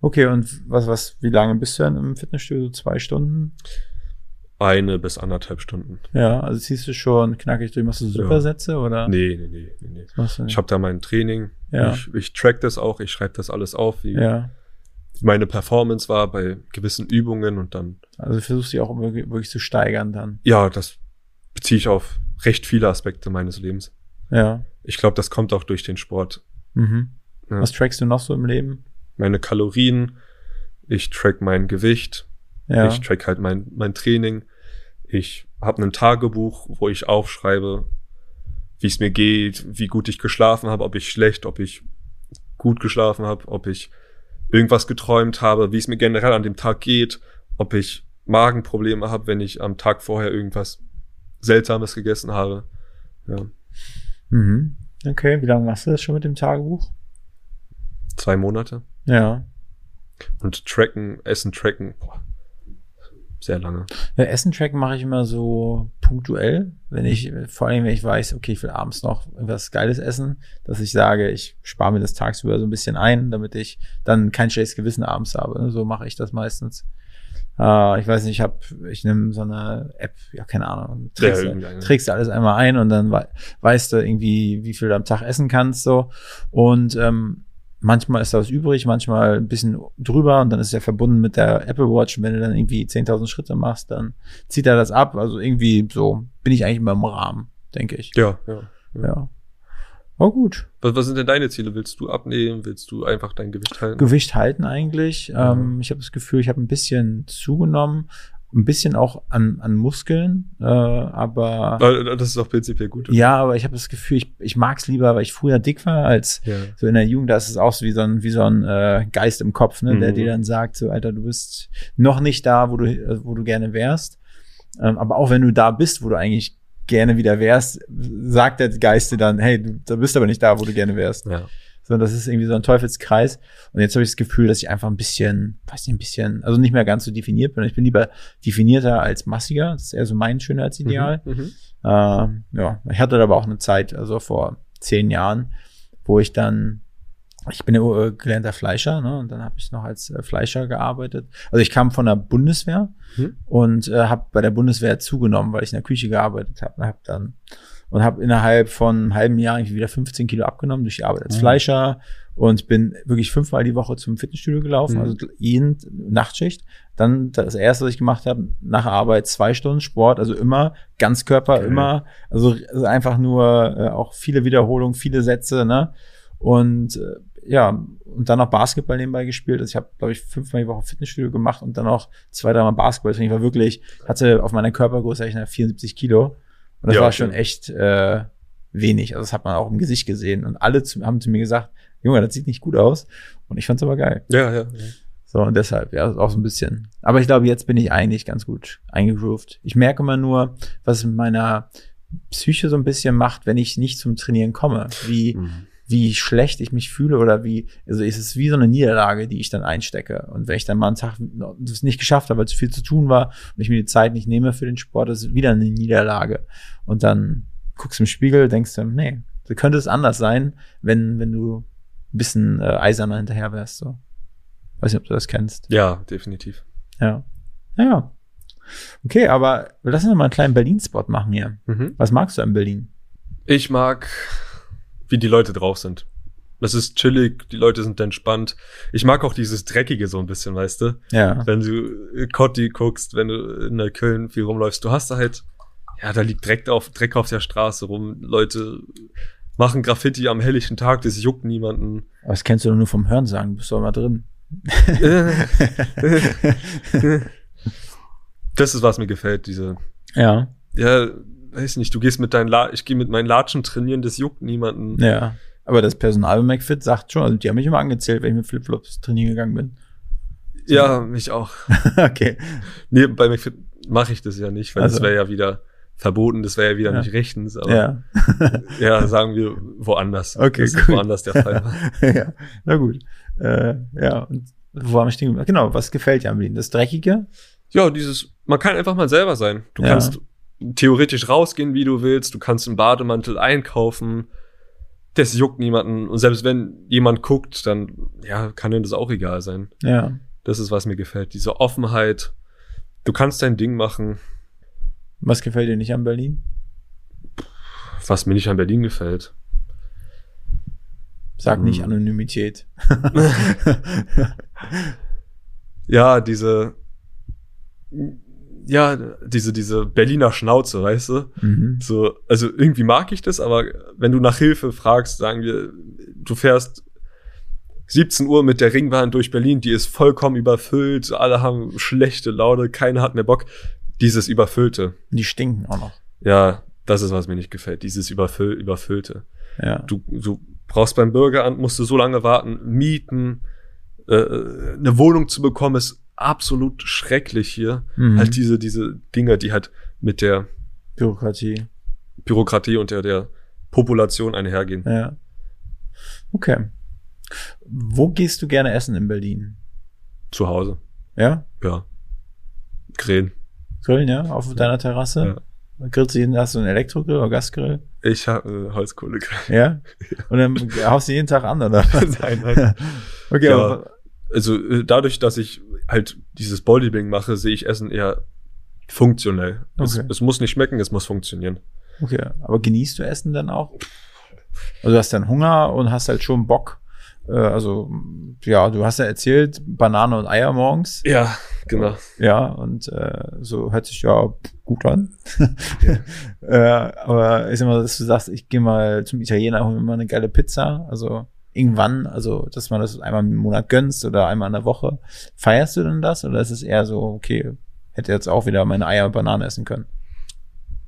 Okay, und was, was, wie lange bist du dann im Fitnessstudio? Zwei Stunden? Eine bis anderthalb Stunden. Ja, also ziehst du schon knackig durch, machst du Supersätze oder? Nee, nee, nee, nee, nee. Ich habe da mein Training. Ja. Ich, ich track das auch, ich schreibe das alles auf, wie ja. meine Performance war bei gewissen Übungen und dann, Also versuchst du auch wirklich, wirklich zu steigern dann. ja, das beziehe ich auf recht viele Aspekte meines Lebens. Ja. Ich glaube, das kommt auch durch den Sport. Mhm. Ja. Was trackst du noch so im Leben? Meine Kalorien, ich track mein Gewicht, Ja. ich track halt mein, mein Training. Ich habe ein Tagebuch, wo ich aufschreibe, wie es mir geht, wie gut ich geschlafen habe, ob ich schlecht, ob ich gut geschlafen habe, ob ich irgendwas geträumt habe, wie es mir generell an dem Tag geht, ob ich Magenprobleme habe, wenn ich am Tag vorher irgendwas Seltsames gegessen habe. Ja, Mhm. Okay, wie lange machst du das schon mit dem Tagebuch? zwei Monate. Ja. Und tracken, Essen tracken, boah, sehr lange. ja Essen tracken mache ich immer so punktuell, wenn ich, vor allem wenn ich weiß, okay, ich will abends noch irgendwas Geiles essen, dass ich sage, ich spare mir das tagsüber so ein bisschen ein, damit ich dann kein schlechtes Gewissen abends habe. So mache ich das meistens. Äh, ich weiß nicht, ich habe, ich nehme so eine App, ja, keine Ahnung, trägst, Ja, trägst du alles einmal ein und dann wei weißt du irgendwie, wie viel du am Tag essen kannst, so. Und ähm, manchmal ist da was übrig, manchmal ein bisschen drüber und dann ist es ja verbunden mit der Apple Watch. Und wenn du dann irgendwie 10.000 Schritte machst, dann zieht er das ab. Also irgendwie so bin ich eigentlich immer im Rahmen, denke ich. Ja, ja. Ja. Oh gut. Was, was sind denn deine Ziele? Willst du abnehmen? Willst du einfach dein Gewicht halten? Gewicht halten eigentlich. Ähm, ich habe das Gefühl, ich habe ein bisschen zugenommen, ein bisschen auch an, an Muskeln, äh, aber Weil Das ist auch prinzipiell gut. ja, aber ich habe das Gefühl, ich, ich mag es lieber, weil ich früher dick war, als Ja. so in der Jugend, da ist es auch so wie so ein, wie so ein äh, Geist im Kopf, ne, der Mhm. dir dann sagt, so, Alter, du bist noch nicht da, wo du, äh, wo du gerne wärst. Ähm, aber auch wenn du da bist, wo du eigentlich gerne wieder wärst, sagt der Geist dir dann, hey, du da bist aber nicht da, wo du gerne wärst. Ja. So, das ist irgendwie so ein Teufelskreis. Und jetzt habe ich das Gefühl, dass ich einfach ein bisschen, weiß nicht, ein bisschen, also nicht mehr ganz so definiert bin. Ich bin lieber definierter als massiger. Das ist eher so mein Schönheitsideal. Mhm. Mhm. Ähm, ja, ich hatte aber auch eine Zeit, also vor zehn Jahren, wo ich dann, ich bin ja äh, gelernter Fleischer, ne, und dann habe ich noch als äh, Fleischer gearbeitet. Also ich kam von der Bundeswehr Mhm. und äh, habe bei der Bundeswehr zugenommen, weil ich in der Küche gearbeitet habe. Und hab dann und habe innerhalb von einem halben Jahr irgendwie wieder 15 Kilo abgenommen durch die Arbeit als Mhm. Fleischer und bin wirklich fünfmal die Woche zum Fitnessstudio gelaufen, Mhm. also jeden Nachtschicht. Dann das erste, was ich gemacht habe, nach Arbeit zwei Stunden Sport, also immer Ganzkörper, Geil. immer, also, also einfach nur äh, auch viele Wiederholungen, viele Sätze, ne? Und äh, ja, und dann noch Basketball nebenbei gespielt. Also ich habe, glaube ich, fünfmal die Woche Fitnessstudio gemacht und dann auch zwei, dreimal Basketball. Deswegen war wirklich, hatte auf meiner Körpergröße eigentlich 74 Kilo. Und das Ja, war schon echt äh, wenig. Also das hat man auch im Gesicht gesehen. Und alle zu, haben zu mir gesagt, Junge, das sieht nicht gut aus. Und ich fand's aber geil. Ja, ja. ja. So, und deshalb, ja, auch so ein bisschen. Aber ich glaube, jetzt bin ich eigentlich ganz gut eingegroovt. Ich merke immer nur, was es mit meiner Psyche so ein bisschen macht, wenn ich nicht zum Trainieren komme. Wie, Mhm. Wie schlecht ich mich fühle oder wie, also es ist wie so eine Niederlage, die ich dann einstecke. Und wenn ich dann mal einen Tag das nicht geschafft habe, weil zu viel zu tun war und ich mir die Zeit nicht nehme für den Sport, das ist wieder eine Niederlage. Und dann guckst du im Spiegel, denkst du, nee, so könnte es anders sein, wenn, wenn du ein bisschen äh, eiserner hinterher wärst, so. Weiß nicht, ob du das kennst. ja, definitiv. Ja. Ja. Okay, aber lass uns mal einen kleinen Berlin-Spot machen hier. Mhm. Was magst du an Berlin? Ich mag, wie die Leute drauf sind. Das ist chillig, die Leute sind entspannt. Ich mag auch dieses Dreckige so ein bisschen, weißt du? Ja. Wenn du äh, Cotti guckst, wenn du in der Köln viel rumläufst, du hast da halt, ja, da liegt Dreck auf, Dreck auf der Straße rum. Leute machen Graffiti am helllichten Tag, das juckt niemanden. Aber das kennst du doch nur vom Hörensagen, du bist doch mal drin. <laughs> <laughs> das ist, was mir gefällt, diese, Ja. ja, weiß nicht, du gehst mit deinen, La ich gehe mit meinen Latschen trainieren, das juckt niemanden. Ja. Aber das Personal bei McFit sagt schon, also die haben mich immer angezählt, wenn ich mit Flipflops trainieren gegangen bin. Ja, mich auch. <laughs> okay. Nee, bei McFit mache ich das ja nicht, weil Also. das wäre ja wieder verboten, das wäre ja wieder Ja. nicht rechtens, aber Ja. <laughs> ja, sagen wir woanders. Okay, das ist gut. woanders der Fall. war. <laughs> ja. Na gut. Äh, ja. Und wo haben ich geblieben? Genau, was gefällt dir an Berlin? Das Dreckige? Ja, dieses, man kann einfach mal selber sein. Du Ja. kannst theoretisch rausgehen, wie du willst, du kannst einen Bademantel einkaufen, das juckt niemanden. Und selbst wenn jemand guckt, dann, ja, kann dir das auch egal sein. Ja. Das ist, was mir gefällt. Diese Offenheit. Du kannst dein Ding machen, Was gefällt dir nicht an Berlin? was mir nicht an Berlin gefällt. Sag nicht Hm. Anonymität. <laughs> <laughs> Ja, diese, ja, diese, diese Berliner Schnauze, weißt du? mhm. So, also irgendwie mag ich das, aber wenn du nach Hilfe fragst, sagen wir, du fährst 17 Uhr mit der Ringbahn durch Berlin, die ist vollkommen überfüllt, alle haben schlechte Laune, keiner hat mehr Bock. Dieses Überfüllte. Die stinken auch noch. Ja, das ist, was mir nicht gefällt, dieses Überfüll, Überfüllte. Ja. Du, du brauchst beim Bürgeramt, musst du so lange warten, mieten, äh, eine Wohnung zu bekommen, ist absolut schrecklich hier. Mhm. Halt diese, diese Dinge, die halt mit der Bürokratie. Bürokratie und der, der Population einhergehen. Ja. Okay. Wo gehst du gerne essen in Berlin? Zu Hause. Ja? Ja. Grillen. Grillen, ja? Auf deiner Terrasse? Grillst du jeden, hast du einen Elektrogrill oder Gasgrill? Ich habe äh, Holzkohle. Ja? Und dann haust du jeden Tag an, oder? <laughs> nein, nein. <laughs> Okay, Ja. aber, Also äh, dadurch, dass ich halt dieses Bodybuilding mache, sehe ich Essen eher funktionell. Es, Okay. es muss nicht schmecken, es muss funktionieren. okay, aber genießt du Essen dann auch? Also du hast dann Hunger und hast halt schon Bock, Äh, also, ja, du hast ja erzählt, Banane und Eier morgens. Ja, genau. Ja, und äh, so hört sich ja gut an. <laughs> äh, aber ich sag mal, dass du sagst, ich gehe mal zum Italiener, hol mir mal eine geile Pizza. Also irgendwann, also dass man das einmal im Monat gönnst oder einmal in der Woche. Feierst du denn das oder ist es eher so, okay, hätte jetzt auch wieder meine Eier und Banane essen können?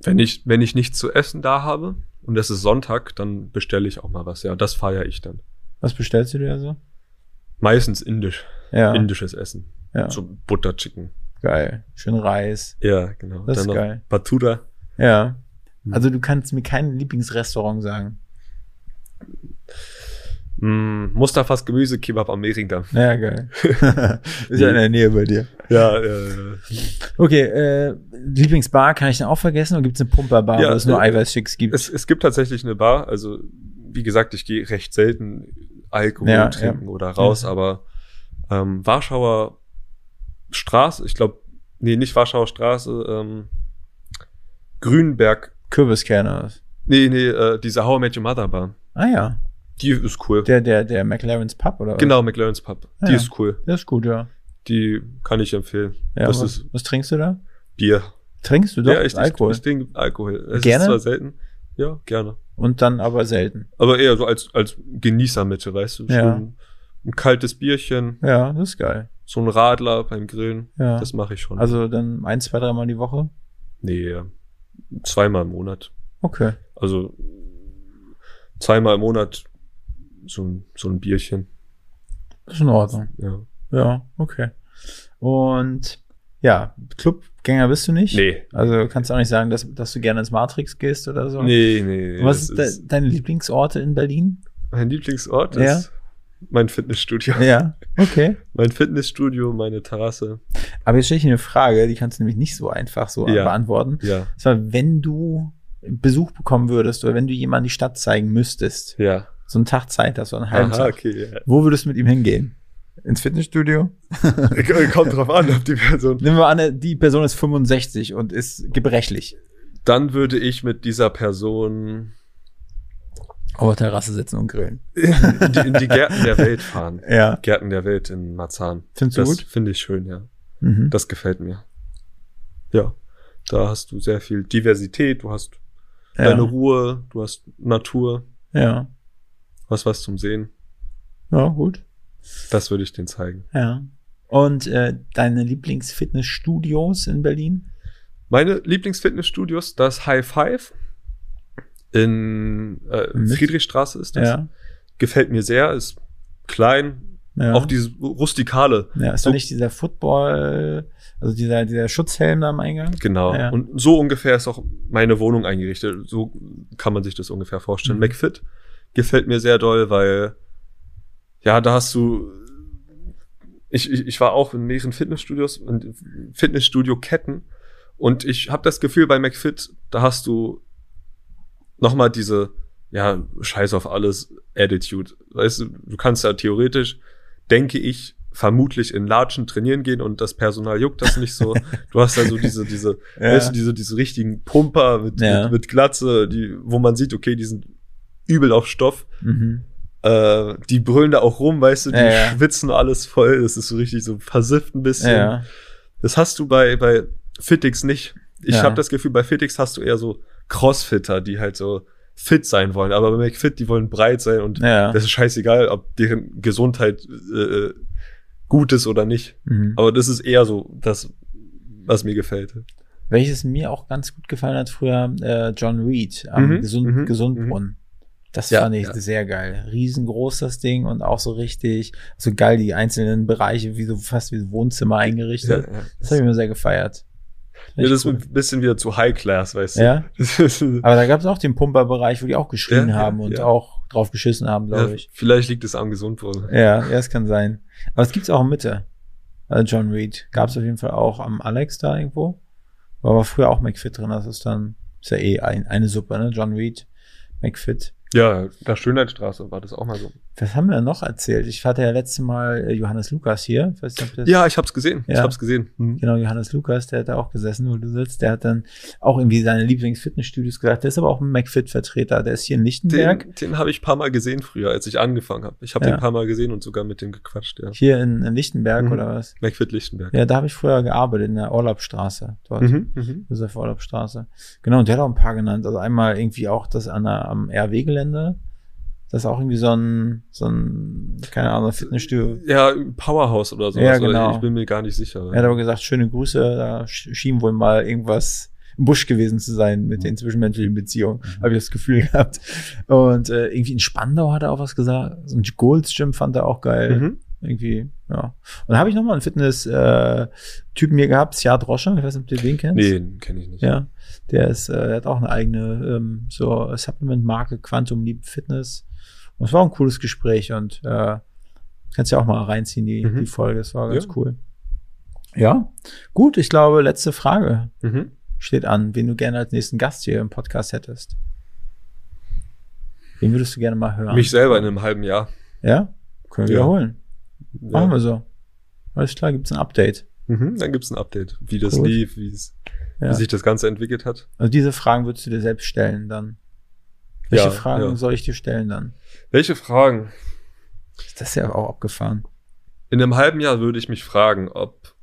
Wenn ich, wenn ich nichts zu essen da habe und es ist Sonntag, dann bestelle ich auch mal was. Ja, das feiere ich dann. Was bestellst du dir so? Meistens indisch. Ja, Indisches Essen. ja. So Butter Chicken. geil. Schön Reis. Ja, genau. Das ist dann geil. noch Batura. Ja. Hm. Also du kannst mir kein Lieblingsrestaurant sagen. Mm, Mustafas Gemüse Kebab am Mehringdamm. Ja, geil. <laughs> ist ja in der Nähe bei dir. Ja, äh, Okay, äh, Lieblingsbar kann ich dann auch vergessen oder gibt es eine Pumperbar, Ja, wo es nur äh, Eiweißschicks gibt? es, es gibt tatsächlich eine Bar. Also, wie gesagt, ich gehe recht selten Alkohol Ja, trinken ja. oder raus, Ja. aber ähm, Warschauer Straße, ich glaube, nee, nicht Warschauer Straße, ähm, Grünberg, Kürbiskerne. nee, nee, äh, diese How I Met Your Mother Bar. Ah ja, Die ist cool. der, der, der McLaren's Pub oder genau, McLaren's Pub. Ah, Die ja. ist cool. Der ist gut, ja. Die kann ich empfehlen. ja das was, ist was trinkst du da? Bier. Trinkst du doch ja, ich, Alkohol? Ich, ich trinke Alkohol. Es Gerne? ist zwar selten. Ja, gerne. Und dann aber selten. Aber eher so als, als Genießermitte, weißt du? Ja. Schon ein kaltes Bierchen, Ja, das ist geil. so ein Radler beim Grillen. Ja. Das mache ich schon. Also dann ein, zwei, dreimal die Woche? nee, ja. zweimal im Monat. Okay. Also zweimal im Monat so ein, so ein Bierchen. Das ist in Ordnung. Ja. Ja, okay. Und ja, Clubgänger bist du nicht? Nee. Also kannst du auch nicht sagen, dass, dass du gerne ins Matrix gehst oder so? Nee, nee. Was das ist, de deine Lieblingsorte in Berlin? mein Lieblingsort Ja. ist mein Fitnessstudio. Ja, okay. <laughs> Mein Fitnessstudio, meine Terrasse. Aber jetzt stelle ich dir eine Frage, die kannst du nämlich nicht so einfach so Ja. beantworten. Ja, Und zwar, wenn du Besuch bekommen würdest oder wenn du jemandem die Stadt zeigen müsstest, ja. So einen Tag Zeit hast, so einen halben Aha, Tag, okay. Ja. wo würdest du mit ihm hingehen? Ins Fitnessstudio? <laughs> Kommt drauf an, ob die Person. Nehmen wir an, die Person ist 65 und ist gebrechlich. Dann würde ich mit dieser Person Auf der Terrasse sitzen und grillen. in die, in die Gärten der Welt <laughs> fahren. Ja. Gärten der Welt in Marzahn. Findest du das gut? finde ich schön, ja. Mhm. Das gefällt mir. Ja. Da hast du sehr viel Diversität, du hast ja. deine Ruhe, du hast Natur, ja. Hast was zum Sehen. Ja, gut. Das würde ich denen zeigen. Ja. Und äh, deine Lieblingsfitnessstudios in Berlin? Meine Lieblingsfitnessstudios, das High Five in äh? Friedrichstraße ist das. Ja. Gefällt mir sehr, ist klein, ja. auch dieses rustikale. ja, ist so- da nicht dieser Football, also dieser, dieser Schutzhelm da am Eingang? Genau. Ja. Und so ungefähr ist auch meine Wohnung eingerichtet. So kann man sich das ungefähr vorstellen. Mhm. McFit gefällt mir sehr doll, weil ja, da hast du ich, ich, ich war auch in mehreren Fitnessstudios und Fitnessstudio-Ketten und ich habe das Gefühl bei McFit, da hast du noch mal diese ja, scheiß auf alles Attitude. Weißt du, du kannst ja theoretisch, denke ich, vermutlich in Latschen trainieren gehen und das Personal juckt das nicht so. <laughs> Du hast ja so diese, diese, Ja. weißt du, diese, diese richtigen Pumper mit, Ja. mit, mit Glatze, die, wo man sieht, okay, die sind übel auf Stoff. Mhm. Äh, die brüllen da auch rum, weißt du, die Ja, schwitzen alles voll. Das ist so richtig so versifft ein bisschen. Das hast du bei, bei Fitix nicht. Ich Ja. habe das Gefühl, bei Fitix hast du eher so Crossfitter, die halt so fit sein wollen. Aber bei McFit, die wollen breit sein und Ja. das ist scheißegal, ob deren Gesundheit äh, gut ist oder nicht. Mhm. Aber das ist eher so das, was mir gefällt. Welches mir auch ganz gut gefallen hat früher, äh, John Reed am Mhm, Gesund, mhm, Gesundbrunnen. Das Ja, fand ich ja. sehr geil. Riesengroß das Ding und auch so richtig, so geil die einzelnen Bereiche, wie so fast wie Wohnzimmer eingerichtet. ja. Das habe ich mir sehr gefeiert. Ja, das ist ein bisschen wieder zu High Class, weißt du. Ja. <laughs> Aber da gab es auch den Pumperbereich, wo die auch geschrien haben und auch drauf geschissen haben, glaube ich. vielleicht liegt es am Gesundbrunnen. Ja, ja, es kann sein. Aber es gibt's auch in Mitte. Also John Reed. Gab es auf jeden Fall auch am Alex da irgendwo. War aber früher auch McFit drin. Das ist dann, ist ja eh ein, eine Suppe, ne? John Reed, McFit. Ja, der Schönheitsstraße war das auch mal so. Was haben wir noch erzählt? Ich hatte ja letztes Mal äh, Johannes Lukas hier. Ich nicht, das Ja, ich hab's gesehen. Ich Ja. hab's gesehen. Hm. Genau, Johannes Lukas, der hat da auch gesessen, wo du sitzt. Der hat dann auch irgendwie seine Lieblingsfitnessstudios gesagt. Der ist aber auch ein McFit-Vertreter. Der ist hier in Lichtenberg. Den, den habe ich ein paar Mal gesehen früher, als ich angefangen habe. Ich habe Ja. den ein paar Mal gesehen und sogar mit dem gequatscht, ja. Hier in, in Lichtenberg Mhm. oder was? McFit Lichtenberg. Ja, da habe ich früher gearbeitet, in der Orlaubstraße. Dort. Mhm, mhm. Josef Orlaubstraße. Genau, und der hat auch ein paar genannt. Also einmal irgendwie auch das an der, am RW-Gelände. Das ist auch irgendwie so ein, so ein, keine Ahnung, Fitnessstudio. Ja, Powerhouse oder so. Ja, genau. Ich bin mir gar nicht sicher. Er hat aber gesagt, schöne Grüße, da sch- schien wohl mal irgendwas im Busch gewesen zu sein mit den zwischenmenschlichen Beziehungen, habe ich das Gefühl gehabt. Und äh, irgendwie in Spandau hat er auch was gesagt. So ein Golds Gym fand er auch geil. Mhm. Irgendwie, ja. Und dann habe ich noch mal einen Fitness-Typen hier gehabt, Siad Roscher, ich weiß nicht, ob du den kennst. Nee, kenne ich nicht. Ja, der ist, äh, der hat auch eine eigene ähm, so Supplement-Marke, Quantum Leap Fitness. Und es war ein cooles Gespräch und äh, kannst ja auch mal reinziehen, die, Mhm. die Folge. Das war ganz Ja. cool. Ja, gut, ich glaube, letzte Frage Mhm. steht an, wen du gerne als nächsten Gast hier im Podcast hättest. Wen würdest du gerne mal hören? Mich selber in einem halben Jahr. Ja? Können wir Ja. wiederholen. Machen Ja. wir so. Alles klar, gibt's ein Update. Mhm. Dann gibt's ein Update, wie das Gut. lief, wie es, Ja. wie sich das Ganze entwickelt hat. Also diese Fragen würdest du dir selbst stellen dann. Welche Fragen soll ich dir stellen dann? Welche Fragen? Das ist ja auch abgefahren. In einem halben Jahr würde ich mich fragen, ob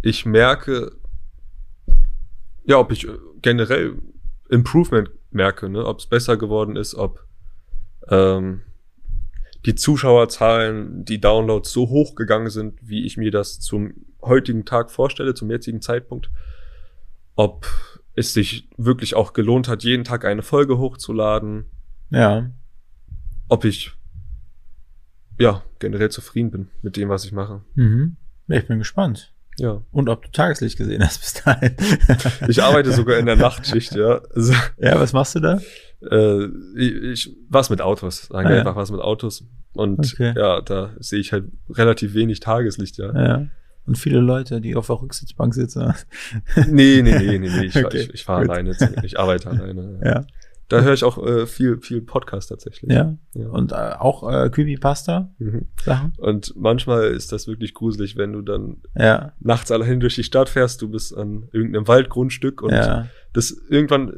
ich merke, ja, ob ich äh, generell Improvement merke, ne? ob es besser geworden ist, ob ähm, die Zuschauerzahlen, die Downloads so hoch gegangen sind, wie ich mir das zum heutigen Tag vorstelle, zum jetzigen Zeitpunkt, ob es sich wirklich auch gelohnt hat, jeden Tag eine Folge hochzuladen, Ja. Ob ich ja generell zufrieden bin mit dem, was ich mache. Mhm. Ja, Ich bin gespannt. Ja. Und ob du Tageslicht gesehen hast bis dahin. <laughs> Ich arbeite sogar in der <laughs> Nachtschicht, ja. Also, ja, was machst du da? äh, ich, ich was mit Autos, sagen Ah, wir ja. einfach was mit Autos. Und Okay. ja, da sehe ich halt relativ wenig Tageslicht, ja. Ja. Und viele Leute, die auf der Rücksitzbank sitzen. Nee, nee, nee, nee, nee. Ich, <laughs> Okay, ich, ich fahre alleine, ich arbeite alleine. Ja. Da höre ich auch äh, viel, viel Podcast tatsächlich. Ja. Ja. Und äh, auch äh, Creepypasta Mhm. Sachen. Und manchmal ist das wirklich gruselig, wenn du dann Ja. nachts allein durch die Stadt fährst, du bist an irgendeinem Waldgrundstück und Ja. das irgendwann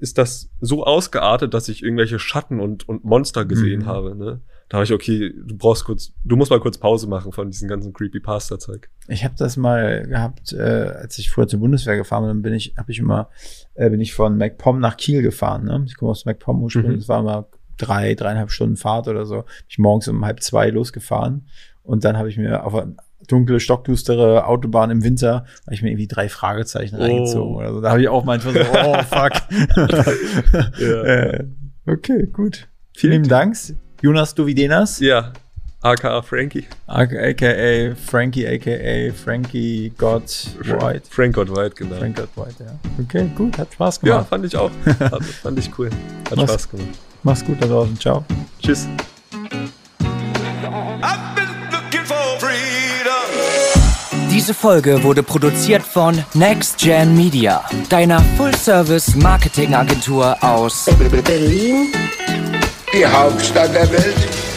ist das so ausgeartet, dass ich irgendwelche Schatten und, und Monster gesehen Mhm. habe. Ne? Da habe ich, okay, du brauchst kurz, du musst mal kurz Pause machen von diesem ganzen Creepypasta-Zeug. Ich habe das mal gehabt, äh, als ich früher zur Bundeswehr gefahren bin, dann bin ich, habe ich immer, äh, bin ich von MacPom nach Kiel gefahren. Ne? Ich komme aus MacPom ursprünglich, Mhm. das war mal drei, dreieinhalb Stunden Fahrt oder so. Bin ich morgens um halb zwei losgefahren und dann habe ich mir auf eine dunkle, stockdustere Autobahn im Winter, habe ich mir irgendwie drei Fragezeichen Oh. reingezogen oder so. Da habe ich auch manchmal so, oh fuck. <laughs> Ja. <laughs> äh, okay, gut. Vielen lieben Dank. Jonas Dovidenas. Ja, aka Frankie. aka Frankie, aka Frankie God White. Frank God White, genau. Frank God White, ja. Okay, gut, hat Spaß Ja, gemacht. fand ich auch. <laughs> Hat, fand ich cool. Hat Was? Spaß gemacht. Mach's gut da draußen. Ciao. Tschüss. I've been looking for freedom. Diese Folge wurde produziert von Next Gen Media, deiner Full-Service-Marketing-Agentur aus Berlin, die Hauptstadt der Welt.